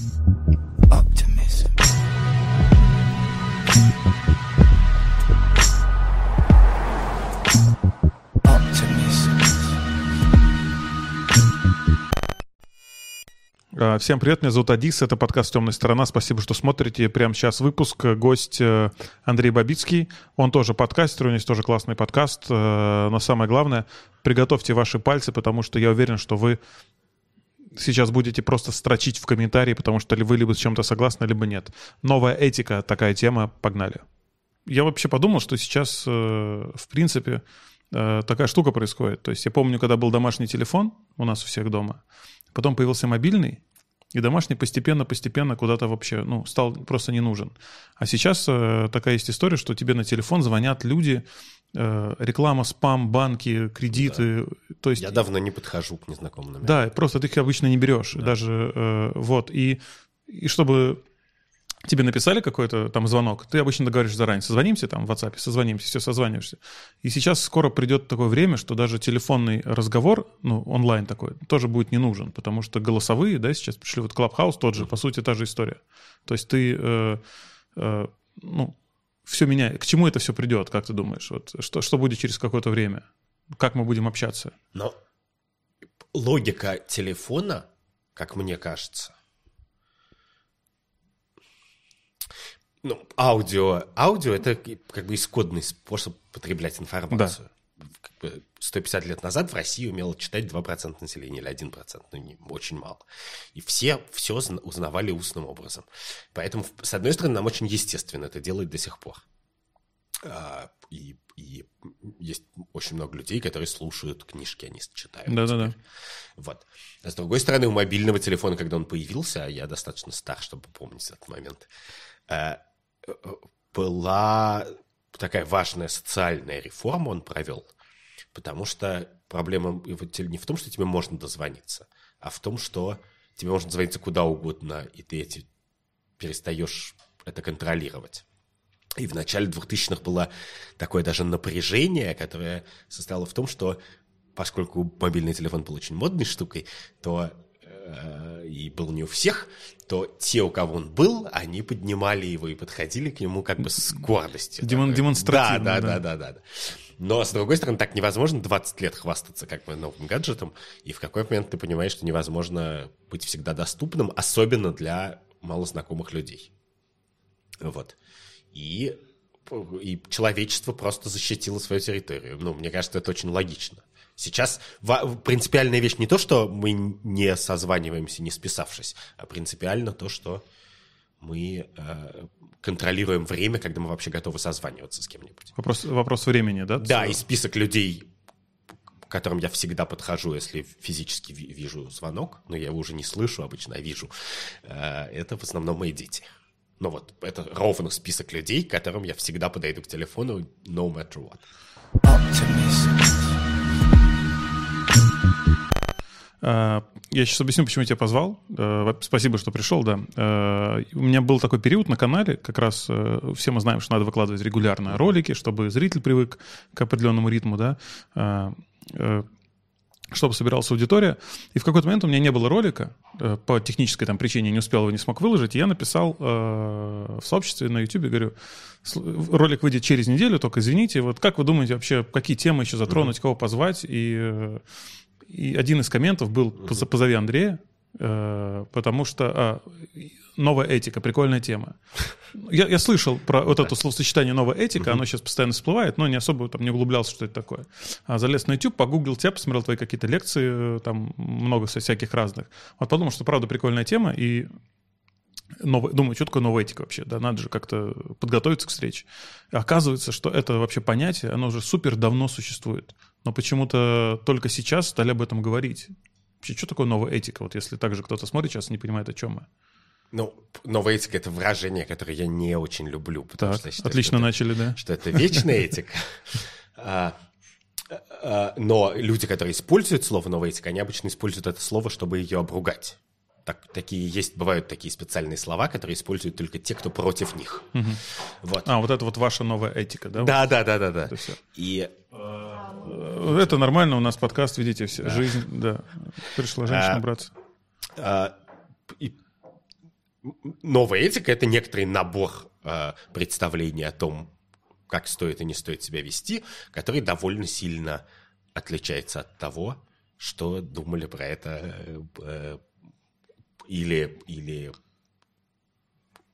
Optimism. Optimism. А, Всем привет, меня зовут Адис, это подкаст «Темная сторона». Спасибо, что смотрите. Прямо сейчас выпуск. Гость э, Андрей Бабицкий. Он тоже подкастер, у него есть тоже классный подкаст. Э, Но самое главное, приготовьте ваши пальцы, потому что я уверен, что вы сейчас будете просто строчить в комментарии, потому что ли вы либо с чем-то согласны, либо нет. Новая этика, такая тема, погнали. Я вообще подумал, что сейчас, э, в принципе, э, такая штука происходит. То есть я помню, когда был домашний телефон у нас у всех дома, потом появился мобильный, и домашний постепенно-постепенно куда-то вообще, ну, стал просто не нужен. А сейчас э, такая есть история, что тебе на телефон звонят люди, реклама, спам, банки, кредиты. То есть Я давно не подхожу к незнакомым номерам. да, просто ты их обычно не берешь. Даже э, вот. И, и чтобы тебе написали какой-то там звонок, ты обычно договариваешь заранее. Созвонимся там в WhatsApp, созвонимся, все, созваниваешься. И сейчас скоро придет такое время, что даже телефонный разговор, ну, онлайн такой, тоже будет не нужен, потому что голосовые, да, сейчас пришли вот Clubhouse тот же, по сути, та же история. То есть ты, э, э, ну, все меняет. К чему это все придет, как ты думаешь? Вот что, что будет через какое-то время? Как мы будем общаться? Но логика телефона, как мне кажется, ну, аудио, аудио это как бы исходный способ потреблять информацию. Как бы 150 лет назад в России умело читать 2% населения или 1%, ну, не, очень мало. И все все зна- узнавали устным образом. Поэтому, с одной стороны, нам очень естественно это делать до сих пор. А, и, и есть очень много людей, которые слушают книжки, они читают. Да-да-да. Вот. А с другой стороны, у мобильного телефона, когда он появился, а я достаточно стар, чтобы помнить этот момент, э, э, была такая важная социальная реформа он провел, потому что проблема не в том, что тебе можно дозвониться, а в том, что тебе можно дозвониться куда угодно, и ты эти перестаешь это контролировать. И в начале 2000-х было такое даже напряжение, которое состояло в том, что поскольку мобильный телефон был очень модной штукой, то и был не у всех, то те, у кого он был, они поднимали его и подходили к нему как бы с гордостью. Демон- демонстративно, Да, да. да, да, да, да. Но, с другой стороны, так невозможно 20 лет хвастаться как бы новым гаджетом, и в какой момент ты понимаешь, что невозможно быть всегда доступным, особенно для малознакомых людей. Вот. И, и человечество просто защитило свою территорию. Ну, мне кажется, это очень логично. Сейчас принципиальная вещь не то, что мы не созваниваемся, не списавшись, а принципиально то, что мы э, контролируем время, когда мы вообще готовы созваниваться с кем-нибудь. Вопрос, вопрос времени, да? Да, и список людей, к которым я всегда подхожу, если физически ви- вижу звонок, но я его уже не слышу обычно, а вижу, э, это в основном мои дети. Ну вот, это ровно список людей, к которым я всегда подойду к телефону, no matter what. Optimism. А, Я сейчас объясню, почему я тебя позвал. Э, Спасибо, что пришел, да. Э, У меня был такой период на канале, как раз э, все мы знаем, что надо выкладывать регулярно ролики, чтобы зритель привык к определенному ритму, да, чтобы собиралась аудитория. И в какой-то момент у меня не было ролика, э, по технической там причине не успел его, не смог выложить, и я написал э, в сообществе на YouTube, говорю, «Сл- ролик выйдет через неделю, только извините, вот как вы думаете вообще, какие темы еще затронуть, кого позвать, и э, и один из комментов был «Позо- «Позови Андрея», э, потому что а, новая этика, прикольная тема. Я, я слышал про вот это словосочетание «новая этика», оно сейчас постоянно всплывает, но не особо там не углублялся, что это такое. А залез на YouTube, погуглил тебя, посмотрел твои какие-то лекции, э, там много всяких разных. Вот подумал, что правда прикольная тема, и новая, думаю, что такое новая этика вообще, да, надо же как-то подготовиться к встрече. Оказывается, что это вообще понятие, оно уже супер давно существует, но почему-то только сейчас стали об этом говорить. Вообще, что такое новая этика? Вот если также кто-то смотрит сейчас и не понимает, о чем мы. Ну, новая этика — это выражение, которое я не очень люблю, потому Так, что я считаю, отлично что это- начали, да. что это вечная этика. А, а, Но люди, которые используют слово «новая этика», они обычно используют это слово, чтобы ее обругать. Так, такие есть, бывают такие специальные слова, которые используют только те, кто против них. Вот. А, вот это вот ваша новая этика, да? Да, да, да, да, да. Это всё. И Э, Это нормально, у нас подкаст, видите, все, жизнь, да. Пришла женщина А, браться. А, и новая этика — это некоторый набор э, представлений о том, как стоит и не стоит себя вести, который довольно сильно отличается от того, что думали про это э, или, или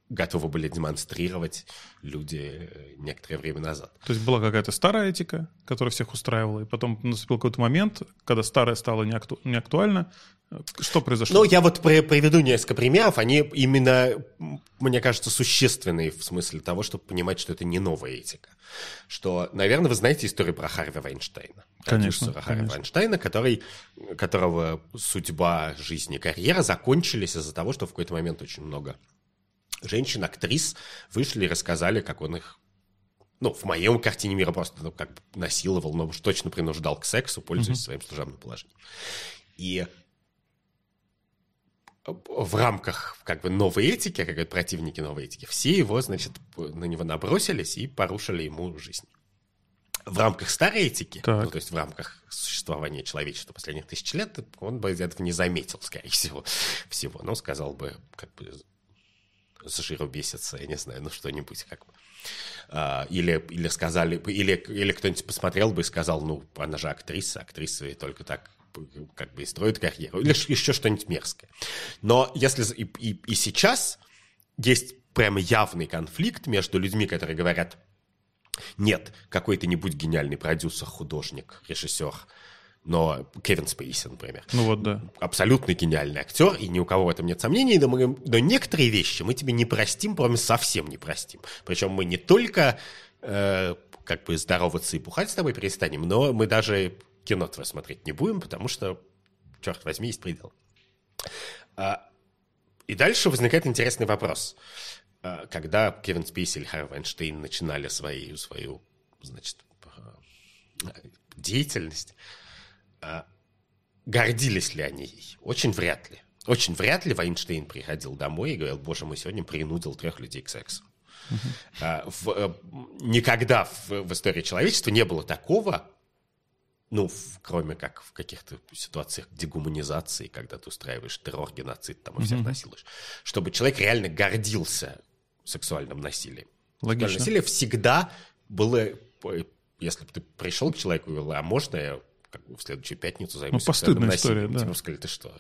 готовы были демонстрировать люди э, некоторое время назад. То есть была какая-то старая этика, которая всех устраивала, и потом наступил какой-то момент, когда старая стала неакту... неактуальна. Что произошло? Ну, я вот приведу несколько примеров. Они именно, мне кажется, существенные в смысле того, чтобы понимать, что это не новая этика. Что, наверное, вы знаете историю про Харви Вайнштейна. Конечно. Харви Вайнштейна, который, которого судьба, жизнь и карьера закончились из-за того, что в какой-то момент очень много женщин-актрис вышли и рассказали, как он их ну, в моем картине мира просто ну, как бы насиловал, но уж точно принуждал к сексу, пользуясь mm-hmm. своим служебным положением. И в рамках как бы новой этики, как говорят противники новой этики, все его, значит, на него набросились и порушили ему жизнь. В рамках старой этики, ну, то есть в рамках существования человечества последних тысяч лет, он бы этого не заметил, скорее всего, всего. Но сказал бы, как бы, с жиру бесится, я не знаю, ну что-нибудь как бы. А, или, или сказали, или, или кто-нибудь посмотрел бы и сказал, ну, она же актриса, актрисы только так как бы и строят карьеру, или еще что-нибудь мерзкое. Но если и, и, и сейчас есть прямо явный конфликт между людьми, которые говорят, нет, какой то не будь гениальный продюсер, художник, режиссер, но Кевин Спейси, например. Ну вот, да. Абсолютно гениальный актер, и ни у кого в этом нет сомнений, но, мы, но некоторые вещи мы тебе не простим, прямо совсем не простим. Причем мы не только э, как бы здороваться и пухать с тобой перестанем, но мы даже кино твое смотреть не будем, потому что, черт возьми, есть предел. А, и дальше возникает интересный вопрос. А, когда Кевин Спейси или Харви Вайнштейн начинали свою, свою значит, а, деятельность, гордились ли они ей? Очень вряд ли. Очень вряд ли Вайнштейн приходил домой и говорил, боже мой, сегодня принудил трех людей к сексу. Uh-huh. В, э, никогда в, в истории человечества не было такого, ну, в, кроме как в каких-то ситуациях дегуманизации, когда ты устраиваешь террор, геноцид, там и всех uh-huh. насилуешь, чтобы человек реально гордился сексуальным насилием. Логично. Сексуальное насилие всегда было, если бы ты пришел к человеку и говорил, а можно я как бы в следующую пятницу займусь ну, постыдная история, да. Тебе сказали, ты что?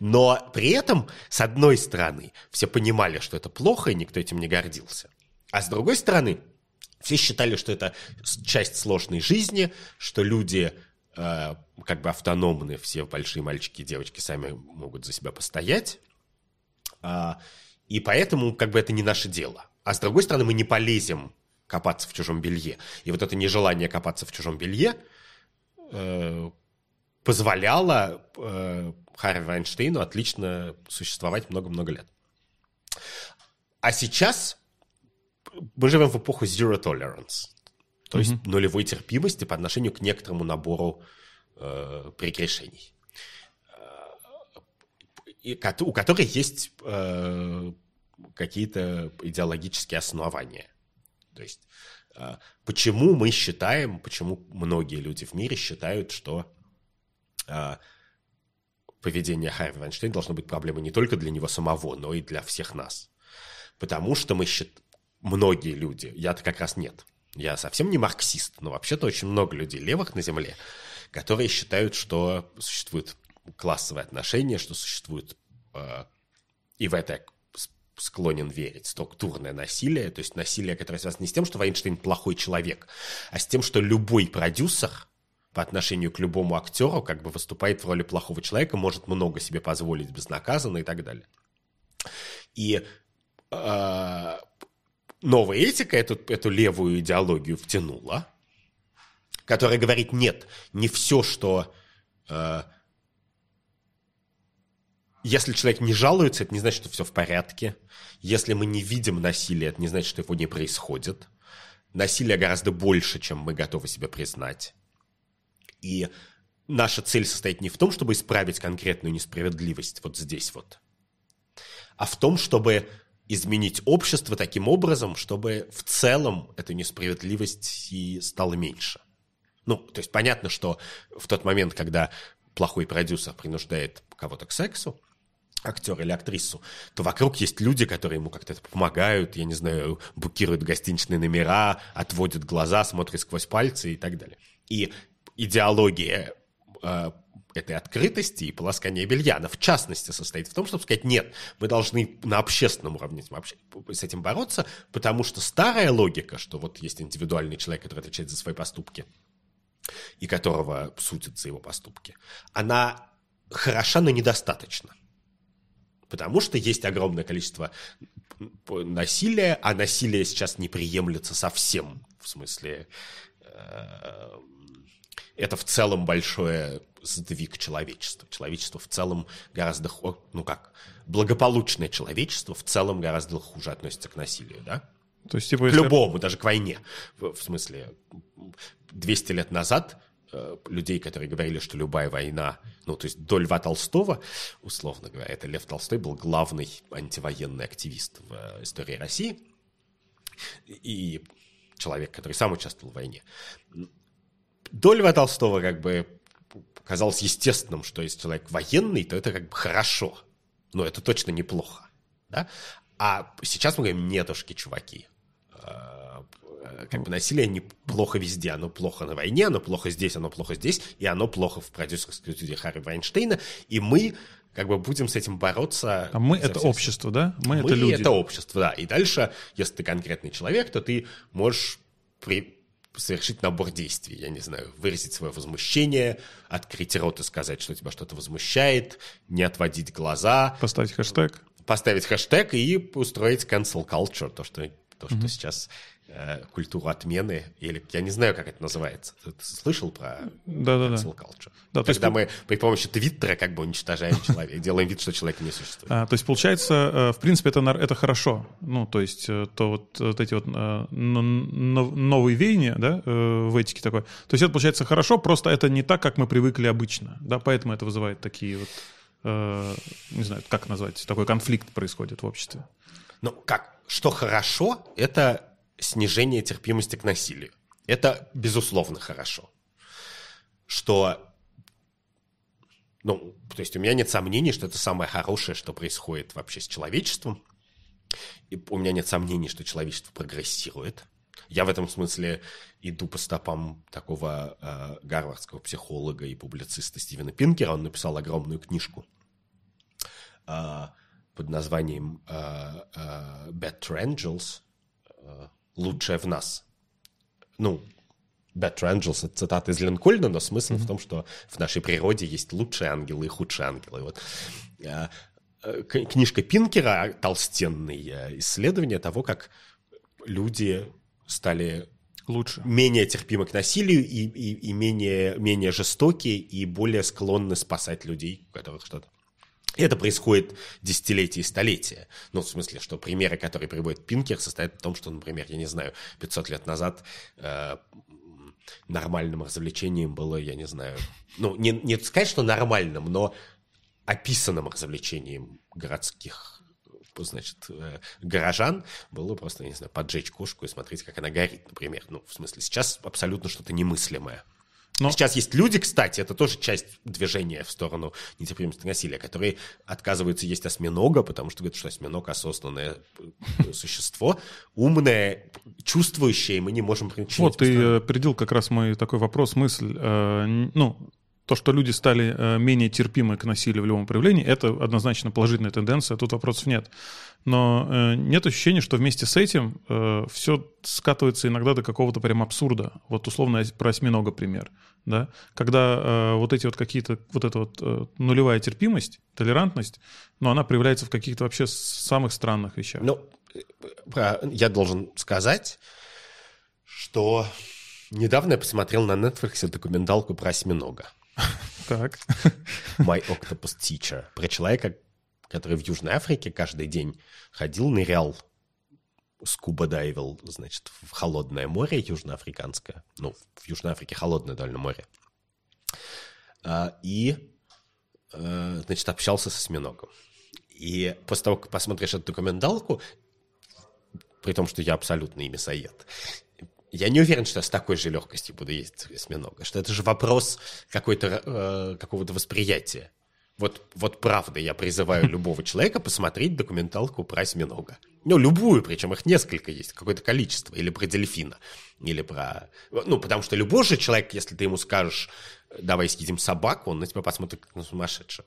Но при этом, с одной стороны, все понимали, что это плохо, и никто этим не гордился. А с другой стороны, все считали, что это часть сложной жизни, что люди э, как бы автономны, все большие мальчики и девочки сами могут за себя постоять. Э, и поэтому как бы это не наше дело. А с другой стороны, мы не полезем копаться в чужом белье. И вот это нежелание копаться в чужом белье – э, позволяло э, Харри Вайнштейну отлично существовать много-много лет. А сейчас мы живем в эпоху zero tolerance, то mm-hmm. есть нулевой терпимости по отношению к некоторому набору э, прегрешений, и, у которых есть э, какие-то идеологические основания. То есть почему мы считаем, почему многие люди в мире считают, что а, поведение Харви Вайнштейна должно быть проблемой не только для него самого, но и для всех нас. Потому что мы считаем, многие люди, я-то как раз нет, я совсем не марксист, но вообще-то очень много людей левых на Земле, которые считают, что существует классовые отношения, что существует э, и в это склонен верить, структурное насилие, то есть насилие, которое связано не с тем, что Вайнштейн плохой человек, а с тем, что любой продюсер по отношению к любому актеру как бы выступает в роли плохого человека, может много себе позволить безнаказанно и так далее. И э, новая этика эту, эту левую идеологию втянула, которая говорит, нет, не все, что э, если человек не жалуется, это не значит, что все в порядке. Если мы не видим насилия, это не значит, что его не происходит. Насилие гораздо больше, чем мы готовы себе признать. И наша цель состоит не в том, чтобы исправить конкретную несправедливость вот здесь вот, а в том, чтобы изменить общество таким образом, чтобы в целом эта несправедливость и стала меньше. Ну, то есть понятно, что в тот момент, когда плохой продюсер принуждает кого-то к сексу, актера или актрису, то вокруг есть люди, которые ему как-то помогают, я не знаю, букируют гостиничные номера, отводят глаза, смотрят сквозь пальцы и так далее. И идеология э, этой открытости и полоскания белья, она в частности состоит в том, чтобы сказать, нет, мы должны на общественном уровне с этим бороться, потому что старая логика, что вот есть индивидуальный человек, который отвечает за свои поступки, и которого судят за его поступки, она хороша, но недостаточно. Потому что есть огромное количество насилия, а насилие сейчас не приемлется совсем. В смысле, э, это в целом большое сдвиг человечества. Человечество в целом гораздо, ну как, благополучное человечество в целом гораздо хуже относится к насилию, да? То есть, типа, к любому, даже к войне. В, смысле, 200 лет назад людей, которые говорили, что любая война, ну, то есть до Льва Толстого, условно говоря, это Лев Толстой был главный антивоенный активист в э, истории России и человек, который сам участвовал в войне. До Льва Толстого как бы казалось естественным, что если человек военный, то это как бы хорошо. Но это точно неплохо. Да? А сейчас мы говорим, нетушки, чуваки. А, как бы насилие неплохо везде. Оно плохо на войне, оно плохо здесь, оно плохо здесь, и оно плохо в продюсерской студии Харри Вайнштейна. И мы как бы будем с этим бороться. А мы это общество, да? Мы, мы это люди. это общество, да. И дальше, если ты конкретный человек, то ты можешь при, совершить набор действий, я не знаю, выразить свое возмущение, открыть рот и сказать, что тебя что-то возмущает, не отводить глаза. Поставить хэштег. Поставить хэштег и устроить cancel culture, то, что, то, что mm-hmm. сейчас э, культуру отмены, или я не знаю, как это называется. Ты слышал про да, да, cancel culture? Да, Когда есть... мы при помощи Твиттера как бы уничтожаем человека, делаем вид, что человека не существует. А, то есть, получается, э, в принципе, это, это хорошо. Ну, то есть, э, то вот, вот эти вот э, новые веяния, да, в этике такой. То есть, это получается хорошо, просто это не так, как мы привыкли обычно, да, поэтому это вызывает такие вот, не знаю, как назвать, такой конфликт происходит в обществе. Ну, как, что хорошо, это снижение терпимости к насилию. Это, безусловно, хорошо. Что ну, то есть у меня нет сомнений, что это самое хорошее, что происходит вообще с человечеством. И у меня нет сомнений, что человечество прогрессирует. Я в этом смысле иду по стопам такого э, гарвардского психолога и публициста Стивена Пинкера. Он написал огромную книжку э, под названием э, э, Better Angels, э, «Лучшее в нас». Ну, Better Angels — это цитата из Линкольна, но смысл mm-hmm. в том, что в нашей природе есть лучшие ангелы и худшие ангелы. Вот. Э, э, книжка Пинкера, толстенное исследование того, как люди стали лучше, менее терпимы к насилию и, и, и менее, менее жестокие и более склонны спасать людей, у которых что-то это происходит десятилетия и столетия. Ну, в смысле, что примеры, которые приводит Пинкер, состоят в том, что, например, я не знаю, 500 лет назад э, нормальным развлечением было, я не знаю, ну, не, не сказать, что нормальным, но описанным развлечением городских значит, э, горожан было просто, не знаю, поджечь кошку и смотреть, как она горит, например. Ну, в смысле, сейчас абсолютно что-то немыслимое. Но... Сейчас есть люди, кстати, это тоже часть движения в сторону нетерпимости насилия, которые отказываются есть осьминога, потому что говорят, что осьминог осознанное э, существо, умное, чувствующее, и мы не можем причинить. Вот, ты э, передел как раз мой такой вопрос, мысль. Э, ну, то, что люди стали менее терпимы к насилию в любом проявлении, это однозначно положительная тенденция, тут вопросов нет но э, нет ощущения, что вместе с этим э, все скатывается иногда до какого-то прям абсурда. Вот условно про осьминога пример, да, когда э, вот эти вот какие-то, вот эта вот э, нулевая терпимость, толерантность, но она проявляется в каких-то вообще самых странных вещах. Ну, я должен сказать, что недавно я посмотрел на Netflix документалку про осьминога. Так. My Octopus Teacher. Про человека, который в Южной Африке каждый день ходил, нырял, скуба дайвил, значит, в холодное море южноафриканское. Ну, в Южной Африке холодное довольно море. А, и, э, значит, общался с осьминогом. И после того, как посмотришь эту документалку, при том, что я абсолютный мясоед, я не уверен, что я с такой же легкостью буду есть осьминога, что это же вопрос какой-то, э, какого-то восприятия Вот, вот правда, я призываю любого человека посмотреть документалку про осьминога. Ну, любую, причем их несколько есть, какое-то количество. Или про дельфина, или про... Ну, потому что любой же человек, если ты ему скажешь, давай съедим собаку, он на тебя посмотрит как на сумасшедшего.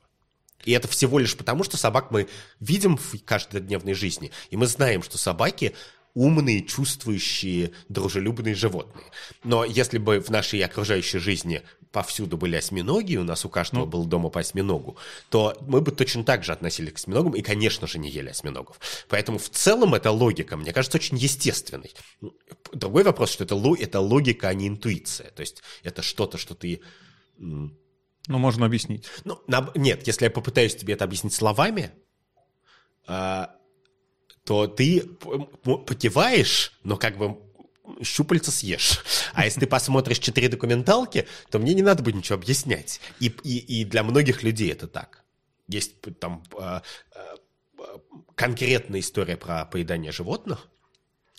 И это всего лишь потому, что собак мы видим в каждодневной жизни. И мы знаем, что собаки умные, чувствующие, дружелюбные животные. Но если бы в нашей окружающей жизни повсюду были осьминоги, у нас у каждого ну. был дома по осьминогу, то мы бы точно так же относились к осьминогам и, конечно же, не ели осьминогов. Поэтому в целом эта логика, мне кажется, очень естественной. Другой вопрос, что это, это логика, а не интуиция. То есть это что-то, что ты... Ну, можно объяснить. Ну, на, нет, если я попытаюсь тебе это объяснить словами, э, то ты покиваешь, но как бы щупальца съешь. А если ты посмотришь четыре документалки, то мне не надо будет ничего объяснять. И, и, и для многих людей это так. Есть там э, э, конкретная история про поедание животных.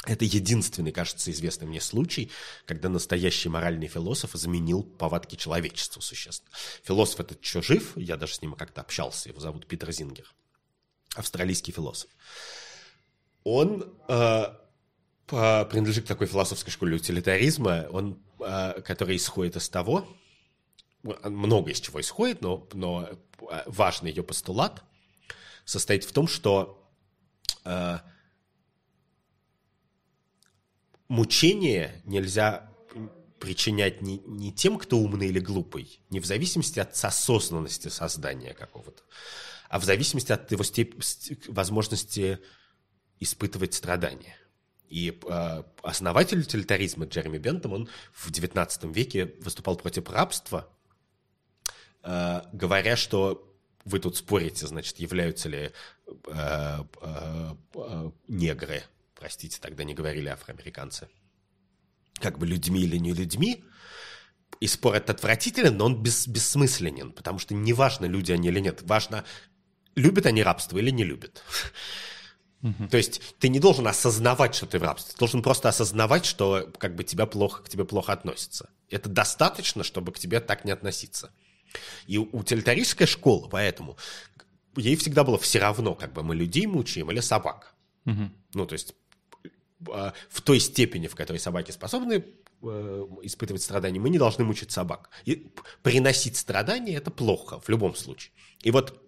Это единственный, кажется, известный мне случай, когда настоящий моральный философ заменил повадки человечества существенно. Философ этот еще жив, я даже с ним как-то общался, его зовут Питер Зингер, австралийский философ. Он э, принадлежит к такой философской школе утилитаризма, он, э, который исходит из того, много из чего исходит, но, но э, важный ее постулат состоит в том, что э, мучение нельзя причинять не, не тем, кто умный или глупый, не в зависимости от осознанности создания какого-то, а в зависимости от его степ... возможности испытывать страдания. И э, основатель утилитаризма Джереми Бентом, он в XIX веке выступал против рабства, э, говоря, что вы тут спорите, значит, являются ли э, э, э, негры, простите, тогда не говорили афроамериканцы, как бы людьми или не людьми, и спор этот отвратителен, но он бес, бессмысленен, потому что неважно, люди они или нет, важно, любят они рабство или не любят. Угу. То есть ты не должен осознавать, что ты в рабстве. Ты должен просто осознавать, что как бы тебя плохо, к тебе плохо относятся. Это достаточно, чтобы к тебе так не относиться. И утилитаристская школа, поэтому ей всегда было все равно, как бы мы людей мучаем или собак. Угу. Ну, то есть а, в той степени, в которой собаки способны э, испытывать страдания, мы не должны мучить собак. И приносить страдания – это плохо в любом случае. И вот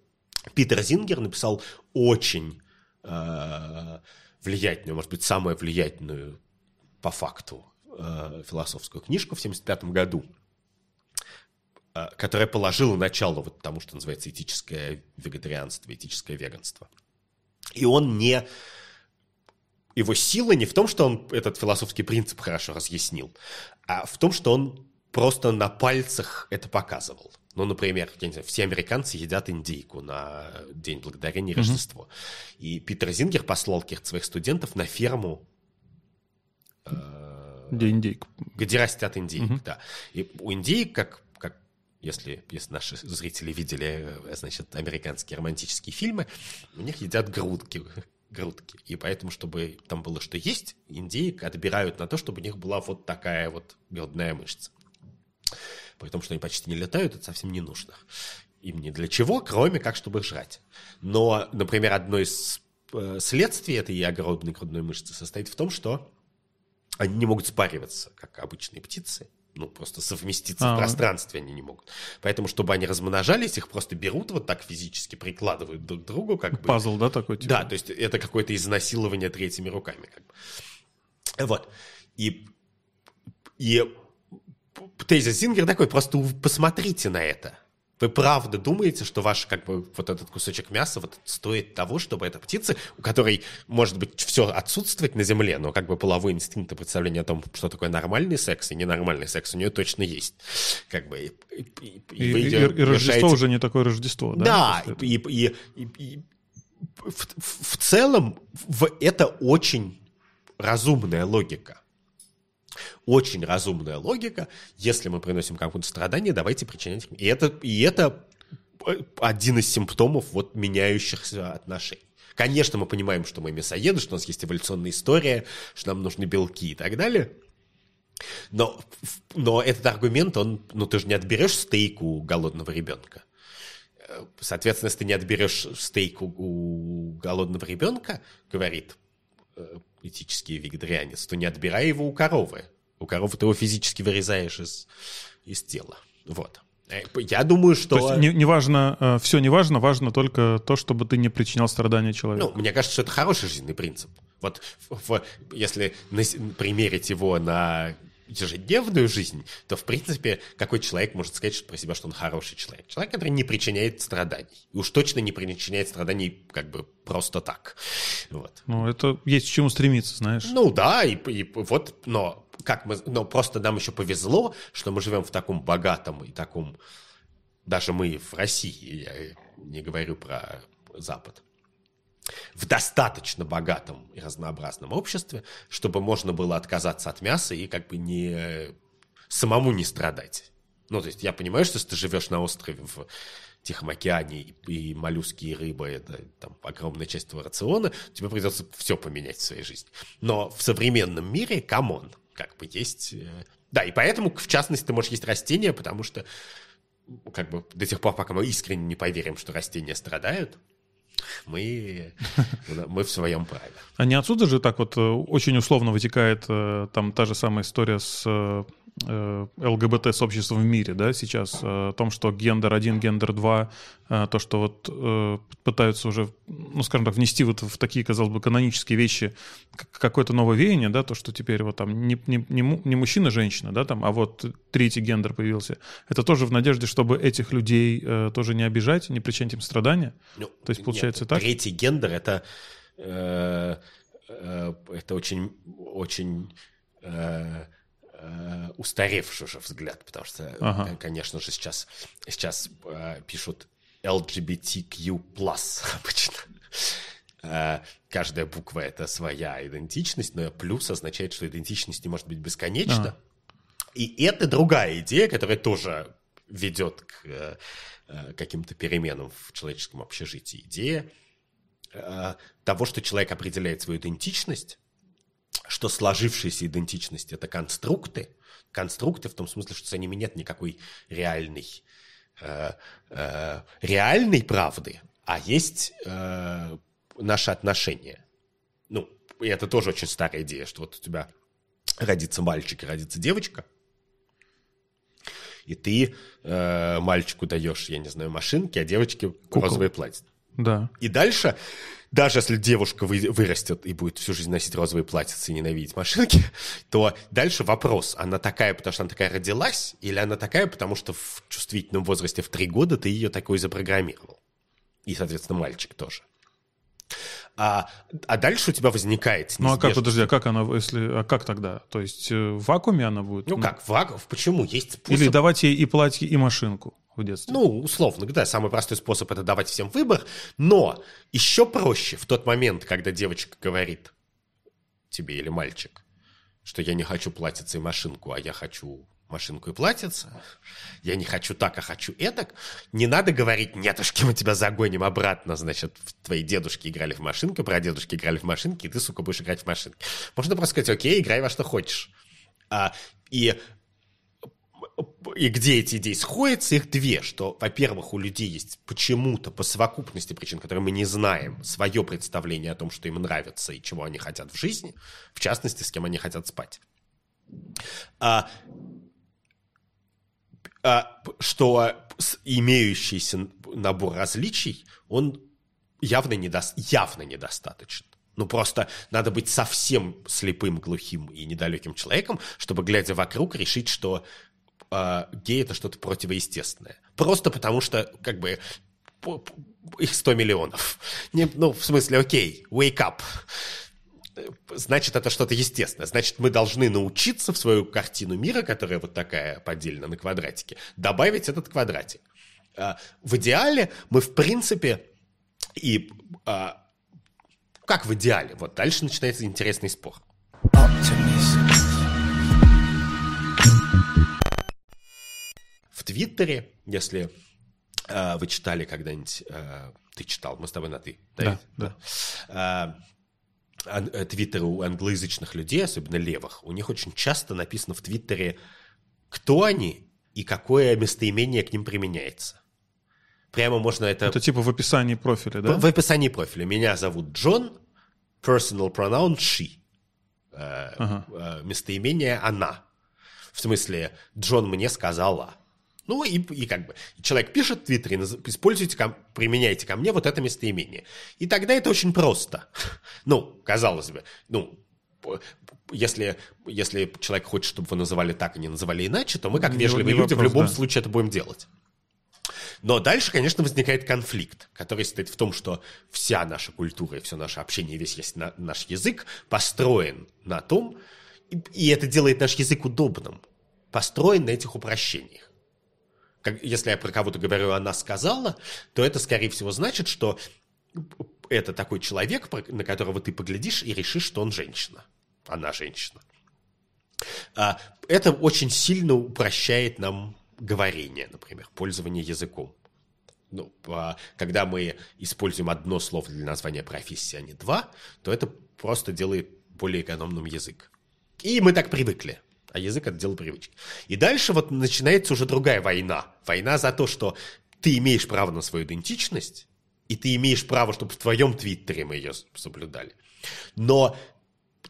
Питер Зингер написал очень э, влиятельную, может быть, самую влиятельную по факту э, философскую книжку в 1975 году, э, которая положила начало вот тому, что называется этическое вегетарианство, этическое веганство. И он не... Его сила не в том, что он этот философский принцип хорошо разъяснил, а в том, что он просто на пальцах это показывал. Ну, например, я не знаю, все американцы едят индейку на День Благодарения и Рождество. Mm-hmm. И Питер Зингер послал каких-то своих студентов на ферму, э, где индейку. Где растят индейк, mm-hmm. да. И у индейк, как, как если, если наши зрители видели, э, значит, американские романтические фильмы, у них едят грудки, грудки. И поэтому, чтобы там было что есть, индейк отбирают на то, чтобы у них была вот такая вот грудная мышца при том, что они почти не летают, это совсем не нужно. Им ни для чего, кроме как, чтобы жрать. Но, например, одно из э, следствий этой огромной грудной мышцы состоит в том, что они не могут спариваться, как обычные птицы. Ну, просто совместиться А-а-а. в пространстве они не могут. Поэтому, чтобы они размножались, их просто берут вот так физически, прикладывают друг к другу. Как бы. Пазл, да, такой? Типа? Да, то есть это какое-то изнасилование третьими руками. Как бы. Вот. И, и тезис Зингер такой, просто посмотрите на это. Вы правда думаете, что ваш, как бы, вот этот кусочек мяса вот стоит того, чтобы эта птица, у которой, может быть, все отсутствовать на Земле, но как бы половой инстинкт и представление о том, что такое нормальный секс и ненормальный секс, у нее точно есть. Как бы, и, и, и, и, и, и Рождество уже не такое Рождество, да? Да, и, и, и, и в, в целом в, это очень разумная логика очень разумная логика. Если мы приносим кому-то страдания, давайте причинять. И это, и это один из симптомов вот меняющихся отношений. Конечно, мы понимаем, что мы мясоеды, что у нас есть эволюционная история, что нам нужны белки и так далее. Но, но этот аргумент, он, ну ты же не отберешь стейку голодного ребенка. э, соответственно, если ты не отберешь стейк у, у голодного ребенка, говорит э, этический вегетарианец, то не отбирай его у коровы. У коровы ты его физически вырезаешь из, из тела. Вот. Э, Я думаю, что... То есть не, не важно, э, все не важно, важно только то, чтобы ты не причинял страдания человеку. Ну, мне кажется, что это хороший жизненный принцип. Вот в- если нас- примерить его на ежедневную жизнь, то, в принципе, какой человек может сказать что- про себя, что он хороший человек? Человек, который не причиняет страданий. И уж точно не причиняет страданий как бы просто так. Вот. Ну, это есть к чему стремиться, знаешь. Ну да, и, и вот, но как мы, но просто нам еще повезло, что мы живем в таком богатом и таком, даже мы в России, я не говорю про Запад, в достаточно богатом и разнообразном обществе, чтобы можно было отказаться от мяса и как бы не самому не страдать. Ну, то есть я понимаю, что если ты живешь на острове в Тихом океане и, моллюски и рыба это там огромная часть твоего рациона, тебе придется все поменять в своей жизни. Но в современном мире, come on, как бы есть... э, Да, и поэтому, в частности, ты можешь есть растения, потому что как бы до тех пор, пока мы искренне не поверим, что растения страдают, мы, мы в своем праве. А не отсюда же так вот э, очень условно вытекает э, там та же самая история с э, ЛГБТ-сообществом в мире, да, сейчас, э, о том, что гендер 1, гендер 2, э, то, что вот пытаются уже, ну, скажем так, внести вот в такие, казалось бы, канонические вещи какое-то новое веяние, да, то, что теперь вот там не, не, не, му- не мужчина, женщина, да, там, а вот третий гендер появился. Это тоже в надежде, чтобы этих людей тоже не обижать, не причинять им страдания. Ну, То есть получается нет, так? Третий гендер это э, э, это очень очень э, э, устаревший уже взгляд, потому что, Ага. конечно же, сейчас сейчас э, пишут LGBTQ+ обычно. Э, Каждая буква это своя идентичность, но плюс означает, что идентичность не может быть бесконечна. И это другая идея, которая тоже ведет к э, э, каким-то переменам в человеческом общежитии. Идея э, того, что человек определяет свою идентичность, что сложившаяся идентичность – это конструкты, конструкты в том смысле, что за ними нет никакой реальной, э, э, реальной правды, а есть э, наши отношения. Ну, и это тоже очень старая идея, что вот у тебя родится мальчик и родится девочка, и ты э, мальчику даешь, я не знаю, машинки, а девочке розовое платье. Да. И дальше, даже если девушка вы- вырастет и будет всю жизнь носить розовые платьицы и ненавидеть машинки, то дальше вопрос, она такая, потому что она такая родилась, или она такая, потому что в чувствительном возрасте в три года ты ее такой запрограммировал. И, соответственно, мальчик тоже. А, а дальше у тебя возникает Ну а как, подожди, а как она, если, а как тогда? То есть э, в вакууме она будет? Ну как, вакуум? Почему? Есть способ... Или давать ей и платье, и машинку в детстве? Ну, условно, да, самый простой способ это давать всем выбор, но еще проще в тот момент, когда девочка говорит тебе или мальчик, что я не хочу платьице и машинку, а я хочу машинку и платьице, я не хочу так, а хочу эдак, не надо говорить, нетушки, мы тебя загоним обратно, значит, твои дедушки играли в машинку, прадедушки играли в машинки, и ты, сука, будешь играть в машинки. Можно просто сказать, окей, играй во что хочешь. А, и и где эти идеи сходятся, их две, что, во-первых, у людей есть почему-то по совокупности причин, которые мы не знаем, свое представление о том, что им нравится и чего они хотят в жизни, в частности, с кем они хотят спать. А, а, что имеющийся набор различий, он явно, недос- явно недостаточен. Ну, просто надо быть совсем слепым, глухим и недалеким человеком, чтобы, глядя вокруг, решить, что э, гей — это что-то противоестественное. Просто потому что, как бы, их 100 миллионов. Не, ну, в смысле, окей, wake up. Э, Значит, это что-то естественное. Значит, мы должны научиться в свою картину мира, которая вот такая поделена на квадратике, добавить этот квадратик. А, В идеале мы, в принципе, и а, как в идеале? Вот дальше начинается интересный спор. В Твиттере, если э, вы читали когда-нибудь, э, ты читал, мы с тобой на ты, Да, да. да. Твиттеры у англоязычных людей, особенно левых, у них очень часто написано в Твиттере, кто они и какое местоимение к ним применяется. Прямо можно это... Это типа в описании профиля, да? В, в описании профиля. Меня зовут Джон, personal pronoun she. Э, Ага. э, местоимение она. В смысле, Джон мне сказала. Ну и, и как бы человек пишет в Твиттере, используйте, ко- применяйте ко мне вот это местоимение. И тогда это очень просто. Ну, казалось бы, ну, если, если человек хочет, чтобы вы называли так, а не называли иначе, то мы, как Не- вежливые не люди, в вопрос, любом да. случае это будем делать. Но дальше, конечно, возникает конфликт, который состоит в том, что вся наша культура и все наше общение, весь есть на- наш язык построен на том, и, и это делает наш язык удобным, построен на этих упрощениях. Как, если я про кого-то говорю, она сказала, то это, скорее всего, значит, что это такой человек, на которого ты поглядишь и решишь, что он женщина. Она женщина. А, Это очень сильно упрощает нам говорение, например, пользование языком. Ну, а, когда мы используем одно слово для названия профессии, а не два, то это просто делает более экономным язык. И мы так привыкли. А язык это дело привычки. И дальше вот начинается уже другая война. Война за то, что ты имеешь право на свою идентичность, и ты имеешь право, чтобы в твоем твиттере мы ее соблюдали. Но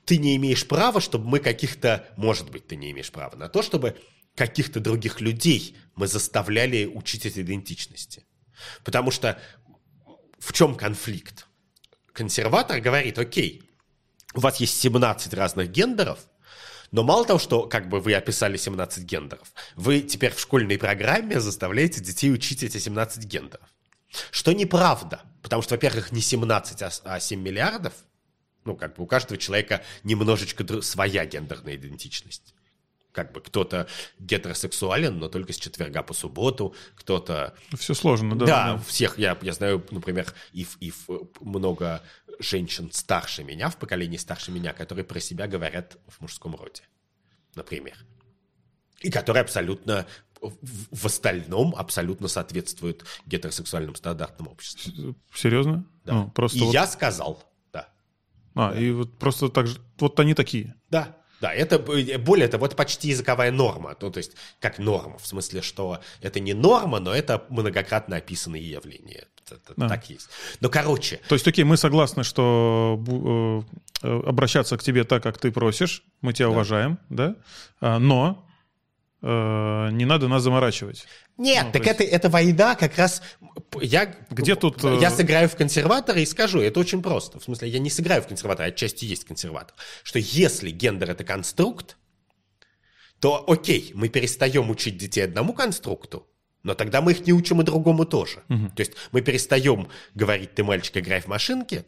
ты не имеешь права, чтобы мы каких-то, может быть, ты не имеешь права на то, чтобы каких-то других людей мы заставляли учить этой идентичности. Потому что в чем конфликт? Консерватор говорит, окей, у вас есть 17 разных гендеров, но мало того, что как бы вы описали 17 гендеров, вы теперь в школьной программе заставляете детей учить эти 17 гендеров. Что неправда, потому что, во-первых, не 17, а с- а 7 миллиардов, ну, как бы у каждого человека немножечко своя гендерная идентичность. Как бы кто-то гетеросексуален, но только с четверга по субботу, кто-то Все сложно, да. да, всех я, я знаю, например, и, и в- много женщин старше меня, в поколении старше меня, которые про себя говорят в мужском роде, например. И которые абсолютно в, остальном абсолютно соответствуют гетеросексуальным стандартам общества. Серьезно? Да. Ну, просто и вот- я сказал, да. А, и вот просто так же... Вот они такие. Да, да, это э, более того, это почти языковая норма. Ну, то есть, как норма, в смысле, что это не норма, но это многократно описанные явления. Это Да. Так есть. Но, короче, То есть, окей, мы согласны, что э, э, обращаться к тебе так, как ты просишь, мы тебя уважаем, да, А, но не надо нас заморачивать. Нет, Ну, так то это, это война как раз... Я, Где тут, э, Я сыграю в консерватора и скажу, это очень просто. В смысле, я не сыграю в консерватора, отчасти есть консерватор. Что если гендер это конструкт, то окей, мы перестаем учить детей одному конструкту, но тогда мы их не учим и другому тоже. То есть мы перестаем говорить, ты мальчик, играй в машинки,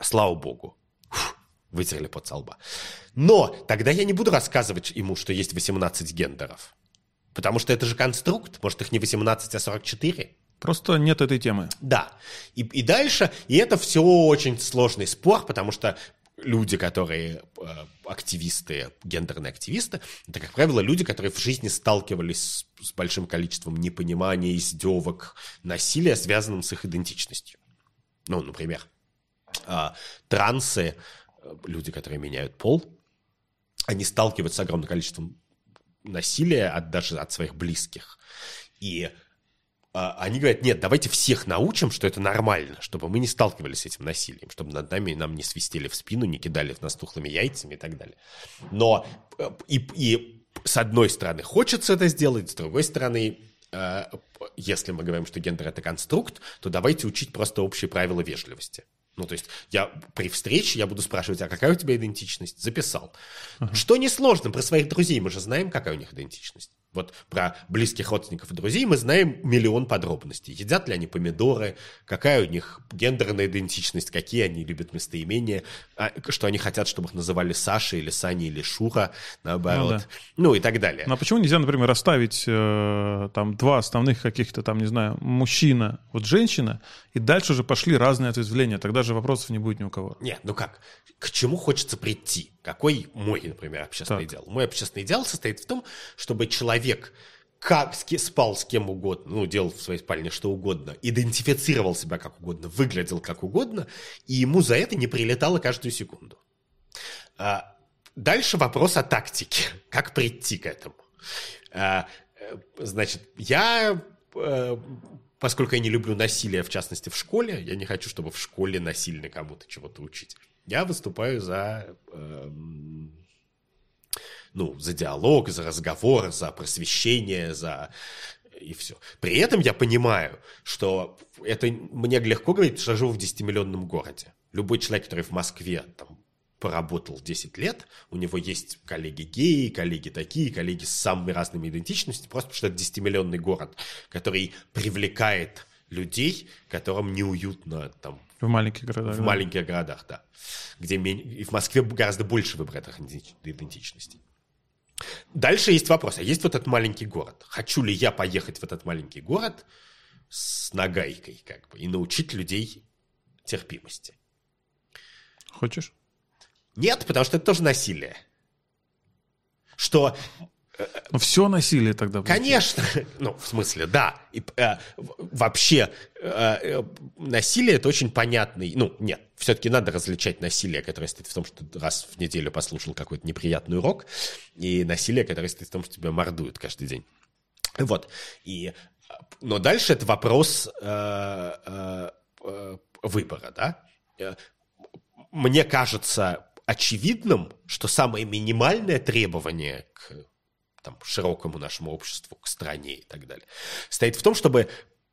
слава богу, вытерли под со лба. Но тогда я не буду рассказывать ему, что есть 18 гендеров. Потому что это же конструкт, может их не 18, а 44. Просто нет этой темы. Да. И, и дальше, и это все очень сложный спор, потому что люди, которые э, активисты, гендерные активисты, это, как правило, люди, которые в жизни сталкивались с, с большим количеством непонимания, издевок, насилия, связанным с их идентичностью. Ну, например, а, трансы, э, люди, которые меняют пол, они сталкиваются с огромным количеством насилия от, даже от своих близких. И а, они говорят, нет, давайте всех научим, что это нормально, чтобы мы не сталкивались с этим насилием, чтобы над нами нам не свистели в спину, не кидали в нас тухлыми яйцами и так далее. Но э, и, и с одной стороны хочется это сделать, с другой стороны, э, если мы говорим, что гендер это конструкт, то давайте учить просто общие правила вежливости. Ну, то есть я при встрече я буду спрашивать, а какая у тебя идентичность? Записал. Что несложно, про своих друзей мы же знаем, какая у них идентичность. Вот про близких родственников и друзей мы знаем миллион подробностей. Едят ли они помидоры, какая у них гендерная идентичность, какие они любят местоимения, а, что они хотят, чтобы их называли Саша или Саня или Шура, наоборот. Ну да. Ну, и так далее. Ну а почему нельзя, например, расставить э, там два основных каких-то там, не знаю, мужчина, вот женщина, и дальше уже пошли разные ответвления, тогда же вопросов не будет ни у кого. Нет, ну как? К чему хочется прийти? Какой мой, например, общественный Так. идеал? Мой общественный идеал состоит в том, чтобы человек как с спал с кем угодно, ну, делал в своей спальне что угодно, идентифицировал себя как угодно, выглядел как угодно, и ему за это не прилетало каждую секунду. А, дальше вопрос о тактике. Как прийти к этому? А, э, значит, я э, поскольку я не люблю насилие, в частности, в школе, я не хочу, чтобы в школе насильно кому-то чего-то учить. Я выступаю за, э, ну, за диалог, за разговор, за просвещение, за и все. При этом я понимаю, что это мне легко говорить, что я живу в 10-миллионном городе. Любой человек, который в Москве там, поработал 10 лет, у него есть коллеги геи, коллеги такие, коллеги с самыми разными идентичностями, просто потому что это 10-миллионный город, который привлекает людей, которым неуютно там. В маленьких городах. В да. маленьких городах, да. Где и в Москве гораздо больше выбранных идентичностей. Дальше есть вопрос. А есть вот этот маленький город. Хочу ли я поехать в этот маленький город с нагайкой, как бы, и научить людей терпимости? Хочешь? Нет, потому что это тоже насилие. Что ну, все насилие тогда. Конечно. Ну, в смысле, да. И, э, вообще, э, э, насилие это очень понятный... Ну, нет, все-таки надо различать насилие, которое стоит в том, что раз в неделю послушал какой-то неприятный урок, и насилие, которое стоит в том, что тебя мордуют каждый день. Вот. И, но дальше это вопрос э, э, э выбора, да. Э, мне кажется очевидным, что самое минимальное требование к там, широкому нашему обществу, к стране и так далее, стоит в том, чтобы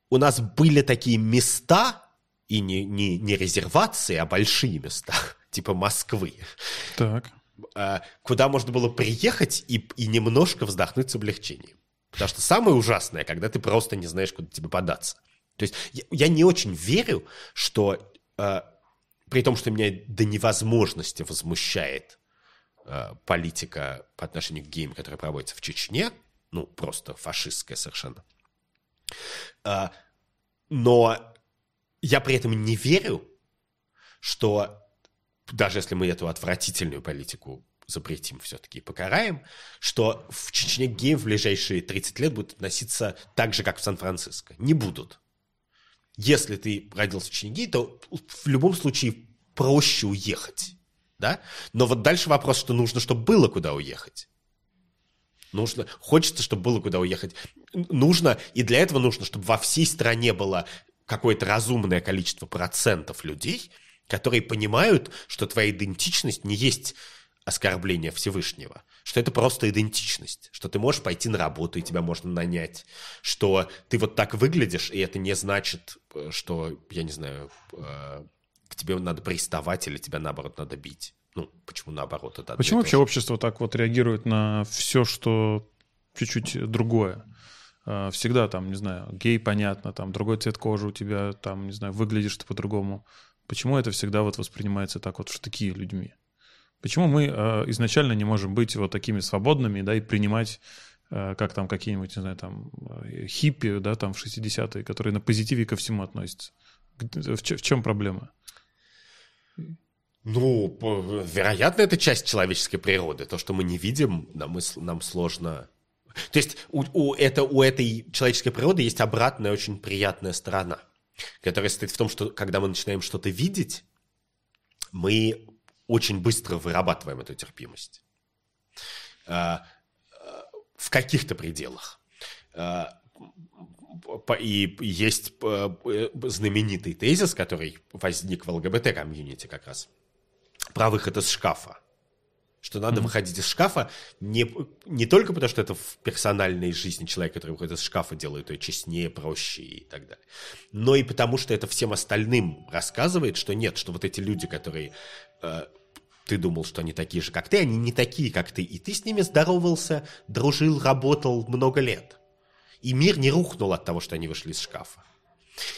у нас были такие места, и не, не, не резервации, а большие места, типа Москвы. Так. А, куда можно было приехать и, и немножко вздохнуть с облегчением. Потому что самое ужасное, когда ты просто не знаешь, куда тебе податься. То есть я, я не очень верю, что э, при том, что меня до невозможности возмущает политика по отношению к геям, которая проводится в Чечне, ну, просто фашистская совершенно. Э, но я при этом не верю, что даже если мы эту отвратительную политику запретим все-таки покараем, что в Чечне к в ближайшие 30 лет будут относиться так же, как в Сан-Франциско. Не будут. Если ты родился в Чечне гей, то в любом случае проще уехать да? Но вот дальше вопрос, что нужно, чтобы было куда уехать. Нужно, хочется, чтобы было куда уехать. Нужно, и для этого нужно, чтобы во всей стране было какое-то разумное количество процентов людей, которые понимают, что твоя идентичность не есть оскорбление Всевышнего, что это просто идентичность, что ты можешь пойти на работу, и тебя можно нанять, что ты вот так выглядишь, и это не значит, э, что, я не знаю, э, к тебе надо приставать или тебя, наоборот, надо бить. Ну, почему наоборот? Это почему вообще общество так вот реагирует на все, что чуть-чуть другое? А, всегда там, не знаю, гей, понятно, там другой цвет кожи у тебя, там, не знаю, выглядишь ты по-другому. Почему это всегда вот воспринимается так вот в штыки людьми? Почему мы э, изначально не можем быть вот такими свободными, да, и принимать, э, как там какие-нибудь, не знаю, там, хиппи, да, там в 60-е, которые на позитиве ко всему относятся? В, в чем проблема? Ну, вероятно, это часть человеческой природы. То, что мы не видим, нам, нам сложно... То есть у, у, это, у этой человеческой природы есть обратная, очень приятная сторона, которая состоит в том, что когда мы начинаем что-то видеть, мы очень быстро вырабатываем эту терпимость. А, а, в каких-то пределах. И есть э, знаменитый тезис, который возник в ЛГБТ-комьюнити как раз, про выход из шкафа. Что надо mm-hmm. выходить из шкафа не, не только потому, что это в персональной жизни человека, который выходит из шкафа, делает ее честнее, проще и так далее, но и потому, что это всем остальным рассказывает, что нет, что вот эти люди, которые э, ты думал, что они такие же, как ты, они не такие, как ты, и ты с ними здоровался, дружил, работал много лет. И мир не рухнул от того, что они вышли из шкафа.